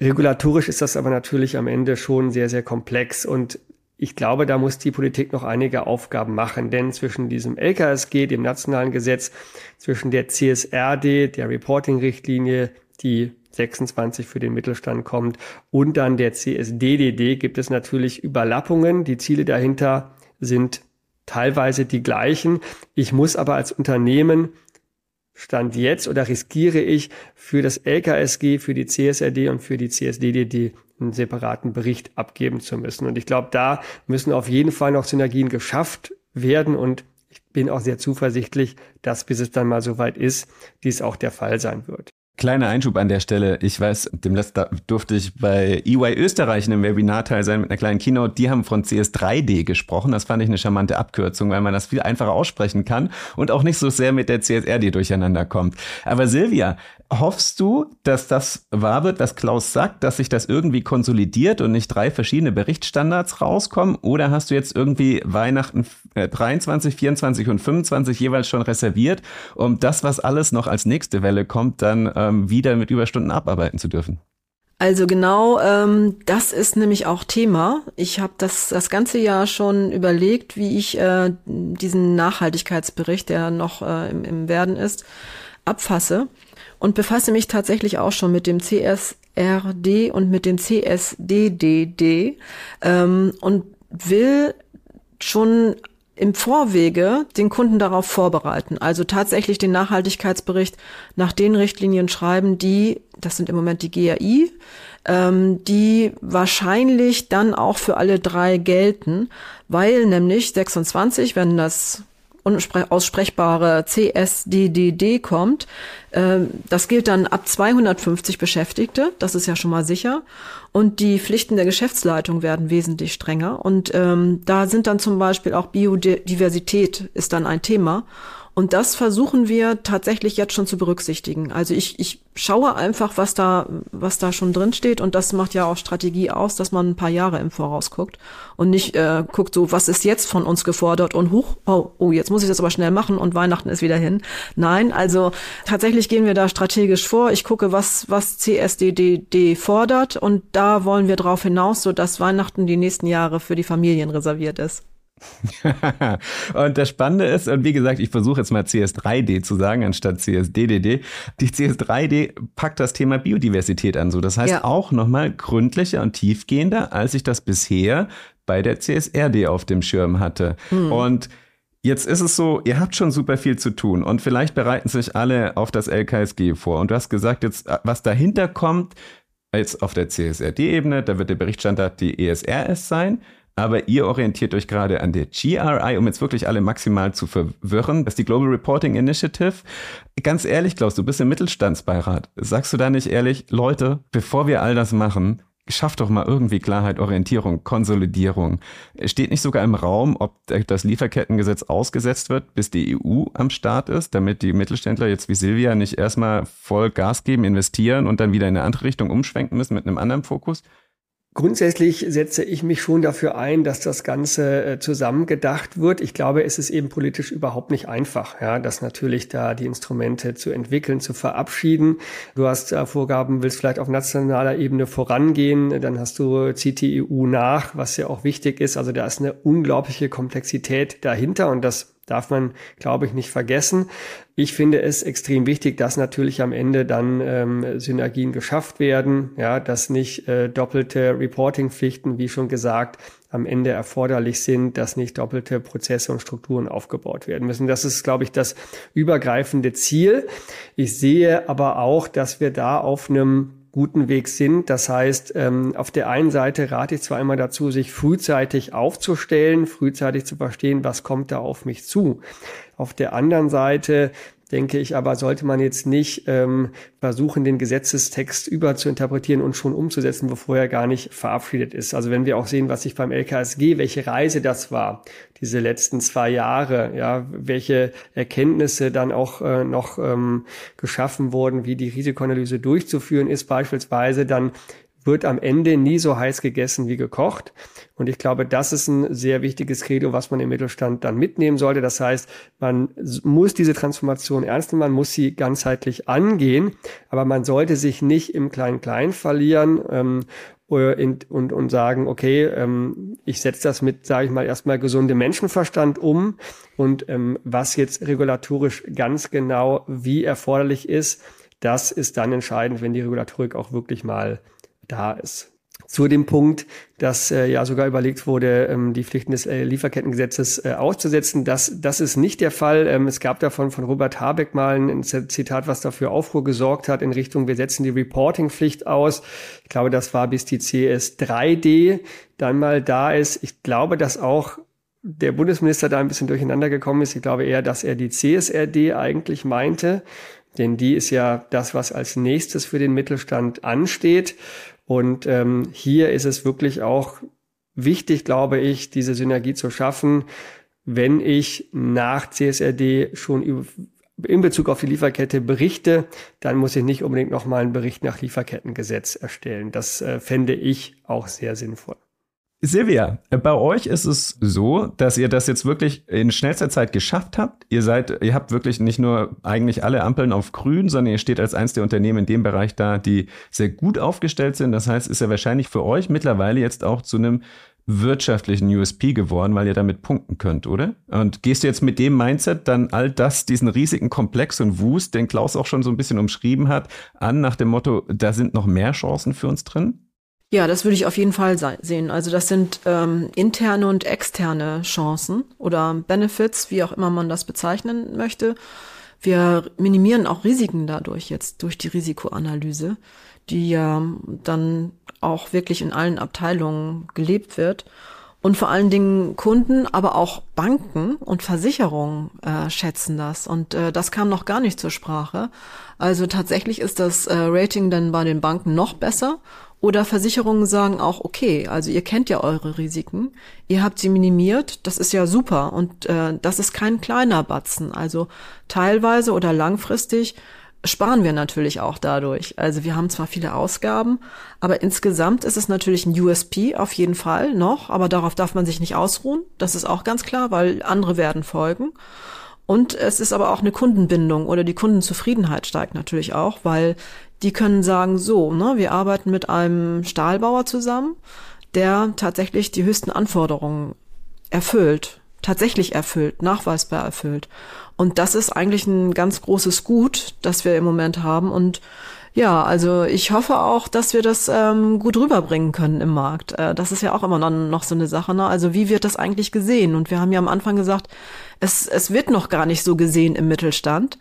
Regulatorisch ist das aber natürlich am Ende schon sehr, sehr komplex und ich glaube, da muss die Politik noch einige Aufgaben machen, denn zwischen diesem LKSG, dem nationalen Gesetz, zwischen der CSRD, der Reporting-Richtlinie, die 26 für den Mittelstand kommt, und dann der CSDDD gibt es natürlich Überlappungen. Die Ziele dahinter sind teilweise die gleichen. Ich muss aber als Unternehmen Stand jetzt oder riskiere ich für das LKSG, für die CSRD und für die CSDDD einen separaten Bericht abgeben zu müssen. Und ich glaube, da müssen auf jeden Fall noch Synergien geschafft werden und ich bin auch sehr zuversichtlich, dass bis es dann mal soweit ist, dies auch der Fall sein wird. Kleiner Einschub an der Stelle. Ich weiß, dem letzten durfte ich bei EY Österreich in einem Webinar teil sein mit einer kleinen Keynote. Die haben von CS3D gesprochen. Das fand ich eine charmante Abkürzung, weil man das viel einfacher aussprechen kann und auch nicht so sehr mit der CSRD durcheinander kommt. Aber Silvia, Hoffst du, dass das wahr wird, was Klaus sagt, dass sich das irgendwie konsolidiert und nicht drei verschiedene Berichtsstandards rauskommen? Oder hast du jetzt irgendwie Weihnachten 23, äh, 24 und 25 jeweils schon reserviert, um das, was alles noch als nächste Welle kommt, dann ähm, wieder mit Überstunden abarbeiten zu dürfen? Also genau, ähm, das ist nämlich auch Thema. Ich habe das das ganze Jahr schon überlegt, wie ich äh, diesen Nachhaltigkeitsbericht, der noch äh, im, im Werden ist, abfasse und befasse mich tatsächlich auch schon mit dem CSRD und mit dem CSDDD ähm, und will schon im Vorwege den Kunden darauf vorbereiten. Also tatsächlich den Nachhaltigkeitsbericht nach den Richtlinien schreiben, die, das sind im Moment die GAI, ähm, die wahrscheinlich dann auch für alle drei gelten, weil nämlich 26, wenn das unaussprechbare CSDDD kommt. Ähm, das gilt dann ab 250 Beschäftigte, das ist ja schon mal sicher. Und die Pflichten der Geschäftsleitung werden wesentlich strenger. Und ähm, da sind dann zum Beispiel auch Biodiversität ist dann ein Thema. Und das versuchen wir tatsächlich jetzt schon zu berücksichtigen. Also ich, ich schaue einfach, was da, was da schon drin steht. Und das macht ja auch Strategie aus, dass man ein paar Jahre im Voraus guckt und nicht äh, guckt, so, was ist jetzt von uns gefordert und hoch, oh, oh, jetzt muss ich das aber schnell machen und Weihnachten ist wieder hin. Nein, also tatsächlich gehen wir da strategisch vor. Ich gucke, was, was CSDDD fordert und da wollen wir drauf hinaus, so dass Weihnachten die nächsten Jahre für die Familien reserviert ist. und das Spannende ist, und wie gesagt, ich versuche jetzt mal CS3D zu sagen, anstatt CSDDD. Die CS3D packt das Thema Biodiversität an. So, das heißt ja. auch nochmal gründlicher und tiefgehender, als ich das bisher bei der CSRD auf dem Schirm hatte. Hm. Und Jetzt ist es so, ihr habt schon super viel zu tun und vielleicht bereiten sich alle auf das LKSG vor. Und du hast gesagt, jetzt, was dahinter kommt, jetzt auf der CSRD-Ebene, da wird der Berichtsstandard die ESRS sein aber ihr orientiert euch gerade an der GRI, um jetzt wirklich alle maximal zu verwirren. Das ist die Global Reporting Initiative. Ganz ehrlich, Klaus, du bist im Mittelstandsbeirat. Sagst du da nicht ehrlich, Leute, bevor wir all das machen, schafft doch mal irgendwie Klarheit, Orientierung, Konsolidierung. Steht nicht sogar im Raum, ob das Lieferkettengesetz ausgesetzt wird, bis die EU am Start ist, damit die Mittelständler jetzt wie Silvia nicht erstmal voll Gas geben, investieren und dann wieder in eine andere Richtung umschwenken müssen mit einem anderen Fokus? Grundsätzlich setze ich mich schon dafür ein, dass das Ganze äh, zusammengedacht wird. Ich glaube, es ist eben politisch überhaupt nicht einfach, ja, das natürlich da die Instrumente zu entwickeln, zu verabschieden. Du hast äh, Vorgaben, willst vielleicht auf nationaler Ebene vorangehen, dann hast du zieht die EU nach, was ja auch wichtig ist. Also da ist eine unglaubliche Komplexität dahinter und das darf man, glaube ich, nicht vergessen. Ich finde es extrem wichtig, dass natürlich am Ende dann ähm, Synergien geschafft werden, ja, dass nicht äh, doppelte Reporting-Pflichten, wie schon gesagt, am Ende erforderlich sind, dass nicht doppelte Prozesse und Strukturen aufgebaut werden müssen. Das ist, glaube ich, das übergreifende Ziel. Ich sehe aber auch, dass wir da auf einem guten Weg sind. Das heißt, ähm, auf der einen Seite rate ich zwar immer dazu, sich frühzeitig aufzustellen, frühzeitig zu verstehen, was kommt da auf mich zu. Auf der anderen Seite denke ich aber, sollte man jetzt nicht ähm, versuchen, den Gesetzestext überzuinterpretieren und schon umzusetzen, bevor er gar nicht verabschiedet ist. Also wenn wir auch sehen, was sich beim LKSG, welche Reise das war, diese letzten zwei Jahre, ja, welche Erkenntnisse dann auch äh, noch ähm, geschaffen wurden, wie die Risikoanalyse durchzuführen ist beispielsweise, dann wird am Ende nie so heiß gegessen wie gekocht. Und ich glaube, das ist ein sehr wichtiges Credo, was man im Mittelstand dann mitnehmen sollte. Das heißt, man muss diese Transformation ernst nehmen, man muss sie ganzheitlich angehen, aber man sollte sich nicht im Klein-Klein verlieren ähm, und, und, und sagen, okay, ähm, ich setze das mit, sage ich mal, erstmal gesundem Menschenverstand um und ähm, was jetzt regulatorisch ganz genau wie erforderlich ist, das ist dann entscheidend, wenn die Regulatorik auch wirklich mal da ist. Zu dem Punkt, dass äh, ja sogar überlegt wurde, ähm, die Pflichten des äh, Lieferkettengesetzes äh, auszusetzen. Das, das ist nicht der Fall. Ähm, es gab davon von Robert Habeck mal ein Zitat, was dafür Aufruhr gesorgt hat in Richtung, wir setzen die Reporting-Pflicht aus. Ich glaube, das war bis die CS3D dann mal da ist. Ich glaube, dass auch der Bundesminister da ein bisschen durcheinander gekommen ist. Ich glaube eher, dass er die CSRD eigentlich meinte. Denn die ist ja das, was als nächstes für den Mittelstand ansteht. Und ähm, hier ist es wirklich auch wichtig, glaube ich, diese Synergie zu schaffen, wenn ich nach CSRD schon in Bezug auf die Lieferkette berichte, dann muss ich nicht unbedingt nochmal einen Bericht nach Lieferkettengesetz erstellen. Das äh, fände ich auch sehr sinnvoll. Silvia, bei euch ist es so, dass ihr das jetzt wirklich in schnellster Zeit geschafft habt. Ihr seid, ihr habt wirklich nicht nur eigentlich alle Ampeln auf grün, sondern ihr steht als eins der Unternehmen in dem Bereich da, die sehr gut aufgestellt sind. Das heißt, ist ja wahrscheinlich für euch mittlerweile jetzt auch zu einem wirtschaftlichen USP geworden, weil ihr damit punkten könnt, oder? Und gehst du jetzt mit dem Mindset dann all das, diesen riesigen Komplex und Wust, den Klaus auch schon so ein bisschen umschrieben hat, an nach dem Motto, da sind noch mehr Chancen für uns drin? Ja, das würde ich auf jeden Fall sehen. Also das sind ähm, interne und externe Chancen oder Benefits, wie auch immer man das bezeichnen möchte. Wir minimieren auch Risiken dadurch jetzt durch die Risikoanalyse, die ja dann auch wirklich in allen Abteilungen gelebt wird. Und vor allen Dingen Kunden, aber auch Banken und Versicherungen äh, schätzen das. Und äh, das kam noch gar nicht zur Sprache. Also tatsächlich ist das äh, Rating dann bei den Banken noch besser oder Versicherungen sagen auch, okay, also ihr kennt ja eure Risiken, ihr habt sie minimiert, das ist ja super und äh, das ist kein kleiner Batzen. Also teilweise oder langfristig sparen wir natürlich auch dadurch. Also wir haben zwar viele Ausgaben, aber insgesamt ist es natürlich ein USP auf jeden Fall noch, aber darauf darf man sich nicht ausruhen. Das ist auch ganz klar, weil andere werden folgen. Und es ist aber auch eine Kundenbindung oder die Kundenzufriedenheit steigt natürlich auch, weil die können sagen, so, ne, wir arbeiten mit einem Stahlbauer zusammen, der tatsächlich die höchsten Anforderungen erfüllt, tatsächlich erfüllt, nachweisbar erfüllt. Und das ist eigentlich ein ganz großes Gut, das wir im Moment haben. Und ja, also ich hoffe auch, dass wir das ähm, gut rüberbringen können im Markt. Äh, das ist ja auch immer noch, so eine Sache. Ne? Also wie wird das eigentlich gesehen? Und wir haben ja am Anfang gesagt, es, es wird noch gar nicht so gesehen im Mittelstand.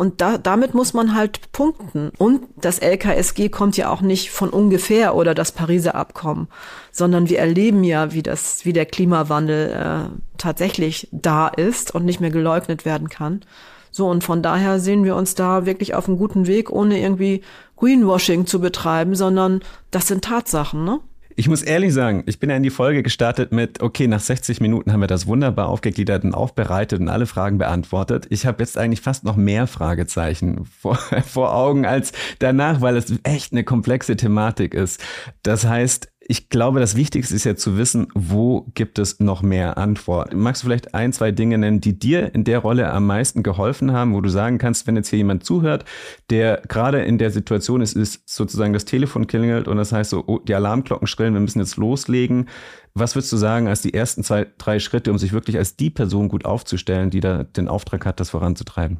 Und da, damit muss man halt punkten. Und das LKSG kommt ja auch nicht von ungefähr oder das Pariser Abkommen, sondern wir erleben ja, wie das, wie der Klimawandel äh, tatsächlich da ist und nicht mehr geleugnet werden kann. So, und von daher sehen wir uns da wirklich auf einem guten Weg, ohne irgendwie Greenwashing zu betreiben, sondern das sind Tatsachen, ne? Ich muss ehrlich sagen, ich bin ja in die Folge gestartet mit, okay, nach 60 Minuten haben wir das wunderbar aufgegliedert und aufbereitet und alle Fragen beantwortet. Ich habe jetzt eigentlich fast noch mehr Fragezeichen vor, vor Augen als danach, weil es echt eine komplexe Thematik ist. Das heißt, Ich glaube, das Wichtigste ist ja zu wissen, wo gibt es noch mehr Antworten. Magst du vielleicht ein, zwei Dinge nennen, die dir in der Rolle am meisten geholfen haben, wo du sagen kannst, wenn jetzt hier jemand zuhört, der gerade in der Situation ist, ist sozusagen das Telefon klingelt und das heißt so, oh, die Alarmglocken schrillen, wir müssen jetzt loslegen. Was würdest du sagen als die ersten zwei, drei Schritte, um sich wirklich als die Person gut aufzustellen, die da den Auftrag hat, das voranzutreiben?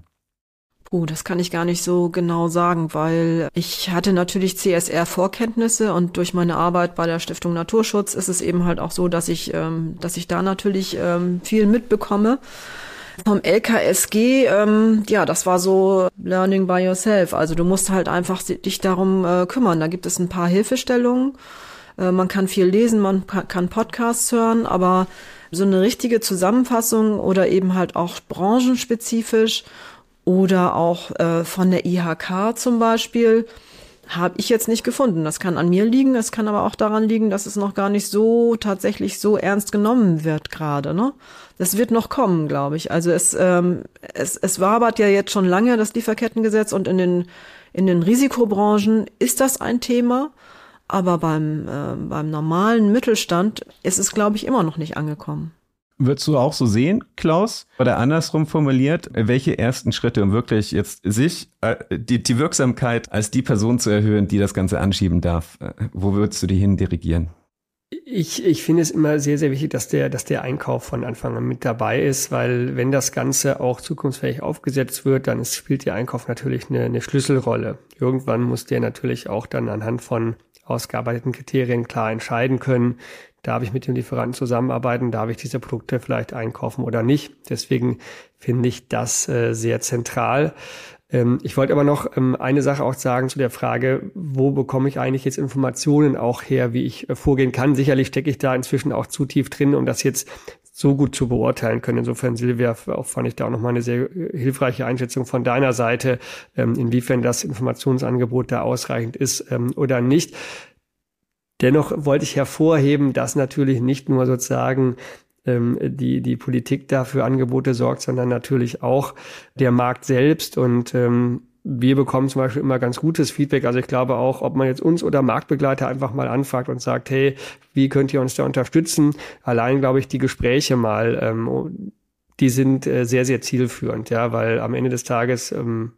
Oh, das kann ich gar nicht so genau sagen, weil ich hatte natürlich CSR-Vorkenntnisse und durch meine Arbeit bei der Stiftung Naturschutz ist es eben halt auch so, dass ich, ähm, dass ich da natürlich ähm, viel mitbekomme. Vom LKSG, ähm, ja, das war so Learning by yourself. Also du musst halt einfach dich darum äh, kümmern. Da gibt es ein paar Hilfestellungen. Äh, man kann viel lesen, man kann Podcasts hören, aber so eine richtige Zusammenfassung oder eben halt auch branchenspezifisch oder auch äh, von der IHK zum Beispiel habe ich jetzt nicht gefunden. Das kann an mir liegen, es kann aber auch daran liegen, dass es noch gar nicht so tatsächlich so ernst genommen wird gerade. Ne? Das wird noch kommen, glaube ich. Also es, ähm, es, es wabert ja jetzt schon lange das Lieferkettengesetz und in den, in den Risikobranchen ist das ein Thema. Aber beim, äh, beim normalen Mittelstand ist es, glaube ich, immer noch nicht angekommen. Würdest du auch so sehen, Klaus? Oder andersrum formuliert, welche ersten Schritte, um wirklich jetzt sich, äh, die, die Wirksamkeit als die Person zu erhöhen, die das Ganze anschieben darf, äh, wo würdest du die hin dirigieren? Ich, ich finde es immer sehr, sehr wichtig, dass der, dass der Einkauf von Anfang an mit dabei ist, weil wenn das Ganze auch zukunftsfähig aufgesetzt wird, dann ist, spielt der Einkauf natürlich eine, eine Schlüsselrolle. Irgendwann muss der natürlich auch dann anhand von ausgearbeiteten Kriterien klar entscheiden können, Darf ich mit dem Lieferanten zusammenarbeiten? Darf ich diese Produkte vielleicht einkaufen oder nicht? Deswegen finde ich das äh, sehr zentral. Ähm, ich wollte aber noch ähm, eine Sache auch sagen zu der Frage, wo bekomme ich eigentlich jetzt Informationen auch her, wie ich äh, vorgehen kann? Sicherlich stecke ich da inzwischen auch zu tief drin, um das jetzt so gut zu beurteilen können. Insofern, Silvia, auch fand ich da auch nochmal eine sehr äh, hilfreiche Einschätzung von deiner Seite, ähm, inwiefern das Informationsangebot da ausreichend ist ähm, oder nicht. Dennoch wollte ich hervorheben, dass natürlich nicht nur sozusagen ähm, die, die Politik dafür Angebote sorgt, sondern natürlich auch der Markt selbst und ähm, wir bekommen zum Beispiel immer ganz gutes Feedback. Also ich glaube auch, ob man jetzt uns oder Marktbegleiter einfach mal anfragt und sagt, hey, wie könnt ihr uns da unterstützen? Allein glaube ich, die Gespräche mal, ähm, die sind äh, sehr, sehr zielführend, ja, weil am Ende des Tages ähm,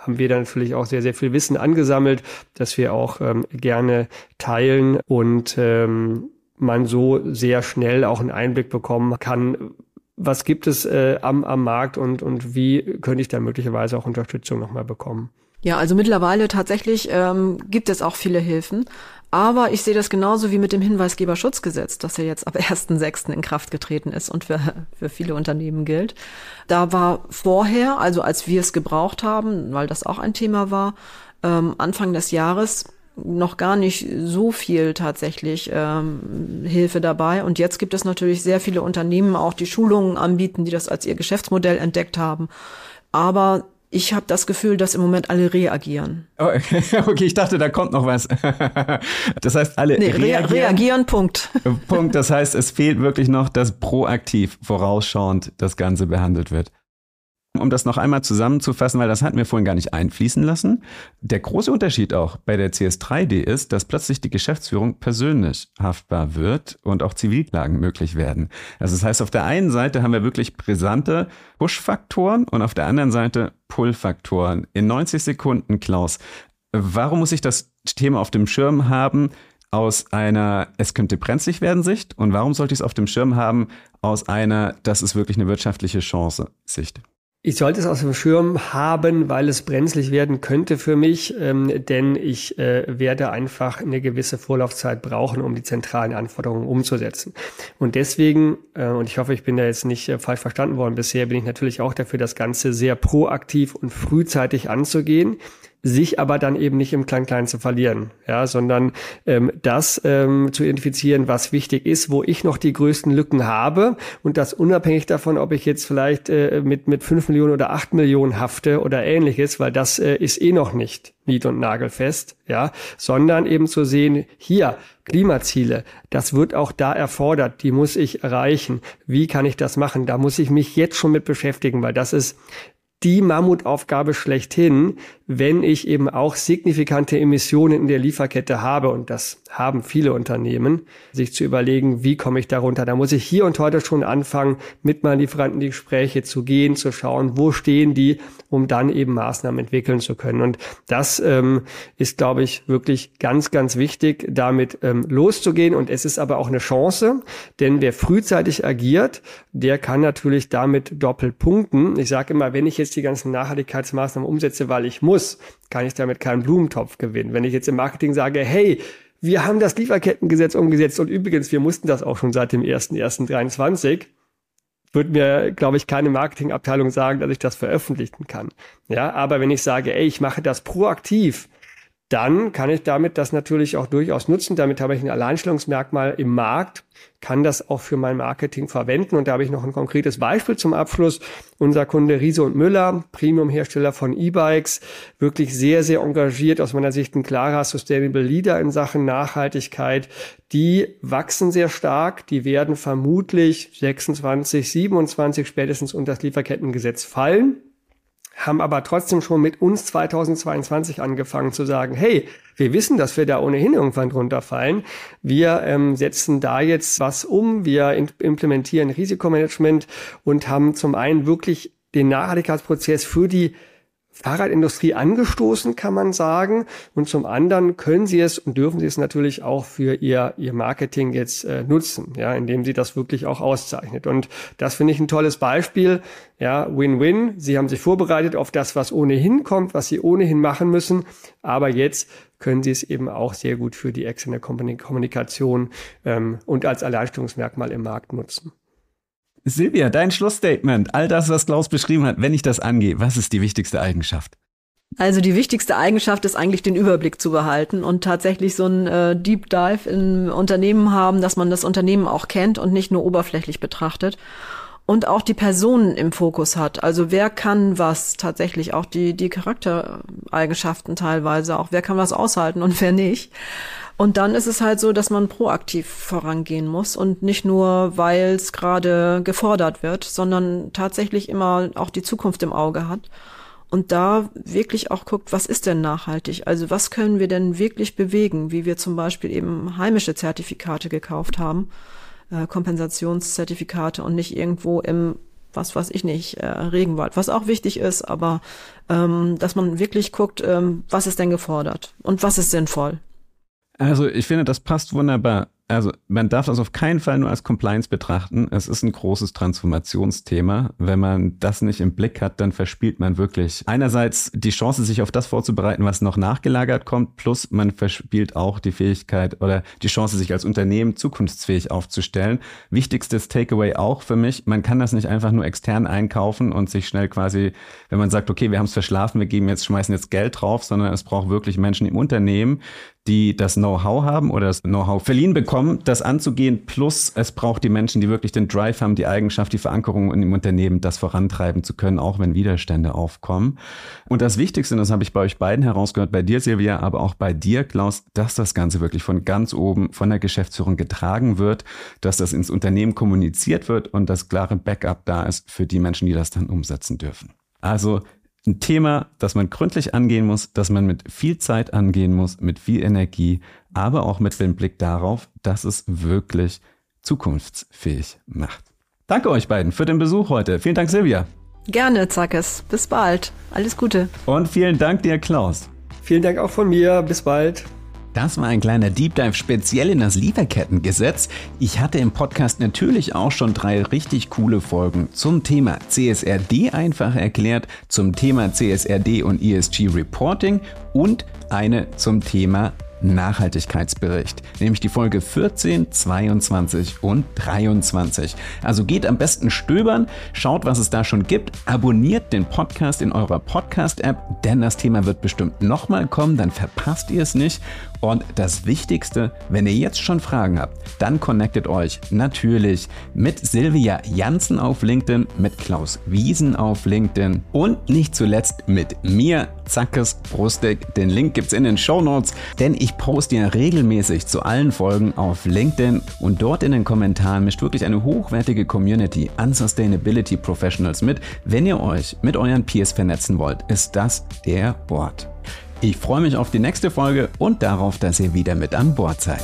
haben wir dann natürlich auch sehr, sehr viel Wissen angesammelt, das wir auch ähm, gerne teilen und ähm, man so sehr schnell auch einen Einblick bekommen kann, was gibt es äh, am, am Markt und, und wie könnte ich da möglicherweise auch Unterstützung nochmal bekommen. Ja, also mittlerweile tatsächlich ähm, gibt es auch viele Hilfen. Aber ich sehe das genauso wie mit dem Hinweisgeberschutzgesetz, das ja jetzt ab 1.6. in Kraft getreten ist und für, für viele Unternehmen gilt. Da war vorher, also als wir es gebraucht haben, weil das auch ein Thema war, ähm, Anfang des Jahres noch gar nicht so viel tatsächlich ähm, Hilfe dabei. Und jetzt gibt es natürlich sehr viele Unternehmen auch, die Schulungen anbieten, die das als ihr Geschäftsmodell entdeckt haben. Aber ich habe das Gefühl, dass im Moment alle reagieren. Oh, okay, ich dachte, da kommt noch was. Das heißt, alle nee, reagieren. reagieren. Punkt. Punkt. Das heißt, es fehlt wirklich noch, dass proaktiv, vorausschauend das Ganze behandelt wird. Um das noch einmal zusammenzufassen, weil das hatten wir vorhin gar nicht einfließen lassen. Der große Unterschied auch bei der CS3D ist, dass plötzlich die Geschäftsführung persönlich haftbar wird und auch Zivilklagen möglich werden. Also das heißt, auf der einen Seite haben wir wirklich brisante Push-Faktoren und auf der anderen Seite Pull-Faktoren. In 90 Sekunden, Klaus, warum muss ich das Thema auf dem Schirm haben? aus einer es könnte brenzlig werden Sicht und warum sollte ich es auf dem Schirm haben aus einer das ist wirklich eine wirtschaftliche Chance Sicht? Ich sollte es aus dem Schirm haben, weil es brenzlig werden könnte für mich, ähm, denn ich äh, werde einfach eine gewisse Vorlaufzeit brauchen, um die zentralen Anforderungen umzusetzen. Und deswegen, äh, und ich hoffe, ich bin da jetzt nicht äh, falsch verstanden worden bisher, bin ich natürlich auch dafür, das Ganze sehr proaktiv und frühzeitig anzugehen sich aber dann eben nicht im Klein-Klein zu verlieren, ja, sondern ähm, das ähm, zu identifizieren, was wichtig ist, wo ich noch die größten Lücken habe und das unabhängig davon, ob ich jetzt vielleicht äh, mit mit fünf Millionen oder acht Millionen hafte oder ähnliches, weil das äh, ist eh noch nicht nied- und nagelfest, ja, sondern eben zu sehen, hier Klimaziele, das wird auch da erfordert, die muss ich erreichen. Wie kann ich das machen? Da muss ich mich jetzt schon mit beschäftigen, weil das ist die Mammutaufgabe schlechthin, wenn ich eben auch signifikante Emissionen in der Lieferkette habe. Und das haben viele Unternehmen, sich zu überlegen, wie komme ich darunter. Da muss ich hier und heute schon anfangen, mit meinen Lieferanten die Gespräche zu gehen, zu schauen, wo stehen die, um dann eben Maßnahmen entwickeln zu können. Und das ähm, ist, glaube ich, wirklich ganz, ganz wichtig, damit ähm, loszugehen. Und es ist aber auch eine Chance, denn wer frühzeitig agiert, der kann natürlich damit doppelt punkten. Ich sage immer, wenn ich jetzt die ganzen Nachhaltigkeitsmaßnahmen umsetze, weil ich muss, kann ich damit keinen Blumentopf gewinnen. Wenn ich jetzt im Marketing sage, hey, wir haben das Lieferkettengesetz umgesetzt und übrigens, wir mussten das auch schon seit dem 1.1.23, wird mir, glaube ich, keine Marketingabteilung sagen, dass ich das veröffentlichen kann. Ja, aber wenn ich sage, ey, ich mache das proaktiv, dann kann ich damit das natürlich auch durchaus nutzen. Damit habe ich ein Alleinstellungsmerkmal im Markt, kann das auch für mein Marketing verwenden. Und da habe ich noch ein konkretes Beispiel zum Abschluss. Unser Kunde Riese und Müller, Premium-Hersteller von E-Bikes, wirklich sehr, sehr engagiert, aus meiner Sicht ein klarer Sustainable Leader in Sachen Nachhaltigkeit. Die wachsen sehr stark. Die werden vermutlich 26, 27 spätestens unter das Lieferkettengesetz fallen haben aber trotzdem schon mit uns 2022 angefangen zu sagen, hey, wir wissen, dass wir da ohnehin irgendwann drunter fallen. Wir ähm, setzen da jetzt was um, wir implementieren Risikomanagement und haben zum einen wirklich den Nachhaltigkeitsprozess für die Fahrradindustrie angestoßen, kann man sagen. Und zum anderen können sie es und dürfen sie es natürlich auch für ihr, ihr Marketing jetzt äh, nutzen, ja, indem sie das wirklich auch auszeichnet. Und das finde ich ein tolles Beispiel. Ja, Win-Win. Sie haben sich vorbereitet auf das, was ohnehin kommt, was sie ohnehin machen müssen. Aber jetzt können sie es eben auch sehr gut für die externe Kommunikation ähm, und als Alleinstellungsmerkmal im Markt nutzen. Silvia, dein Schlussstatement, all das, was Klaus beschrieben hat, wenn ich das angehe, was ist die wichtigste Eigenschaft? Also die wichtigste Eigenschaft ist eigentlich den Überblick zu behalten und tatsächlich so ein äh, Deep Dive im Unternehmen haben, dass man das Unternehmen auch kennt und nicht nur oberflächlich betrachtet und auch die Personen im Fokus hat. Also wer kann was tatsächlich, auch die, die Charaktereigenschaften teilweise, auch wer kann was aushalten und wer nicht. Und dann ist es halt so, dass man proaktiv vorangehen muss und nicht nur, weil es gerade gefordert wird, sondern tatsächlich immer auch die Zukunft im Auge hat. Und da wirklich auch guckt, was ist denn nachhaltig? Also was können wir denn wirklich bewegen, wie wir zum Beispiel eben heimische Zertifikate gekauft haben, äh, Kompensationszertifikate und nicht irgendwo im was weiß ich nicht, äh, Regenwald, was auch wichtig ist, aber ähm, dass man wirklich guckt, ähm, was ist denn gefordert und was ist sinnvoll. Also ich finde, das passt wunderbar also man darf das auf keinen Fall nur als Compliance betrachten. Es ist ein großes Transformationsthema. Wenn man das nicht im Blick hat, dann verspielt man wirklich einerseits die Chance, sich auf das vorzubereiten, was noch nachgelagert kommt, plus man verspielt auch die Fähigkeit oder die Chance, sich als Unternehmen zukunftsfähig aufzustellen. Wichtigstes Takeaway auch für mich, man kann das nicht einfach nur extern einkaufen und sich schnell quasi, wenn man sagt, okay, wir haben es verschlafen, wir geben jetzt, schmeißen jetzt Geld drauf, sondern es braucht wirklich Menschen im Unternehmen, die das Know-how haben oder das Know-how verliehen bekommen, das anzugehen. Plus es braucht die Menschen, die wirklich den Drive haben, die Eigenschaft, die Verankerung dem Unternehmen, das vorantreiben zu können, auch wenn Widerstände aufkommen. Und das Wichtigste, das habe ich bei euch beiden herausgehört, bei dir Silvia, aber auch bei dir Klaus, dass das Ganze wirklich von ganz oben von der Geschäftsführung getragen wird, dass das ins Unternehmen kommuniziert wird und das klare Backup da ist für die Menschen, die das dann umsetzen dürfen. Also ein Thema, das man gründlich angehen muss, das man mit viel Zeit angehen muss, mit viel Energie, aber auch mit dem Blick darauf, dass es wirklich zukunftsfähig macht. Danke euch beiden für den Besuch heute. Vielen Dank, Silvia. Gerne, Zackes. Bis bald. Alles Gute. Und vielen Dank dir, Klaus. Vielen Dank auch von mir. Bis bald. Das war ein kleiner Deep Dive speziell in das Lieferkettengesetz. Ich hatte im Podcast natürlich auch schon drei richtig coole Folgen zum Thema CSRD einfach erklärt, zum Thema CSRD und ESG Reporting und eine zum Thema Nachhaltigkeitsbericht, nämlich die Folge 14, 22 und 23. Also geht am besten stöbern, schaut, was es da schon gibt, abonniert den Podcast in eurer Podcast-App, denn das Thema wird bestimmt nochmal kommen, dann verpasst ihr es nicht. Und das Wichtigste, wenn ihr jetzt schon Fragen habt, dann connectet euch natürlich mit Silvia Janssen auf LinkedIn, mit Klaus Wiesen auf LinkedIn und nicht zuletzt mit mir, Zackes Brustig. Den Link gibt's in den Show Notes, denn ich poste ja regelmäßig zu allen Folgen auf LinkedIn und dort in den Kommentaren mischt wirklich eine hochwertige Community an Sustainability Professionals mit. Wenn ihr euch mit euren Peers vernetzen wollt, ist das der Ort. Ich freue mich auf die nächste Folge und darauf, dass ihr wieder mit an Bord seid.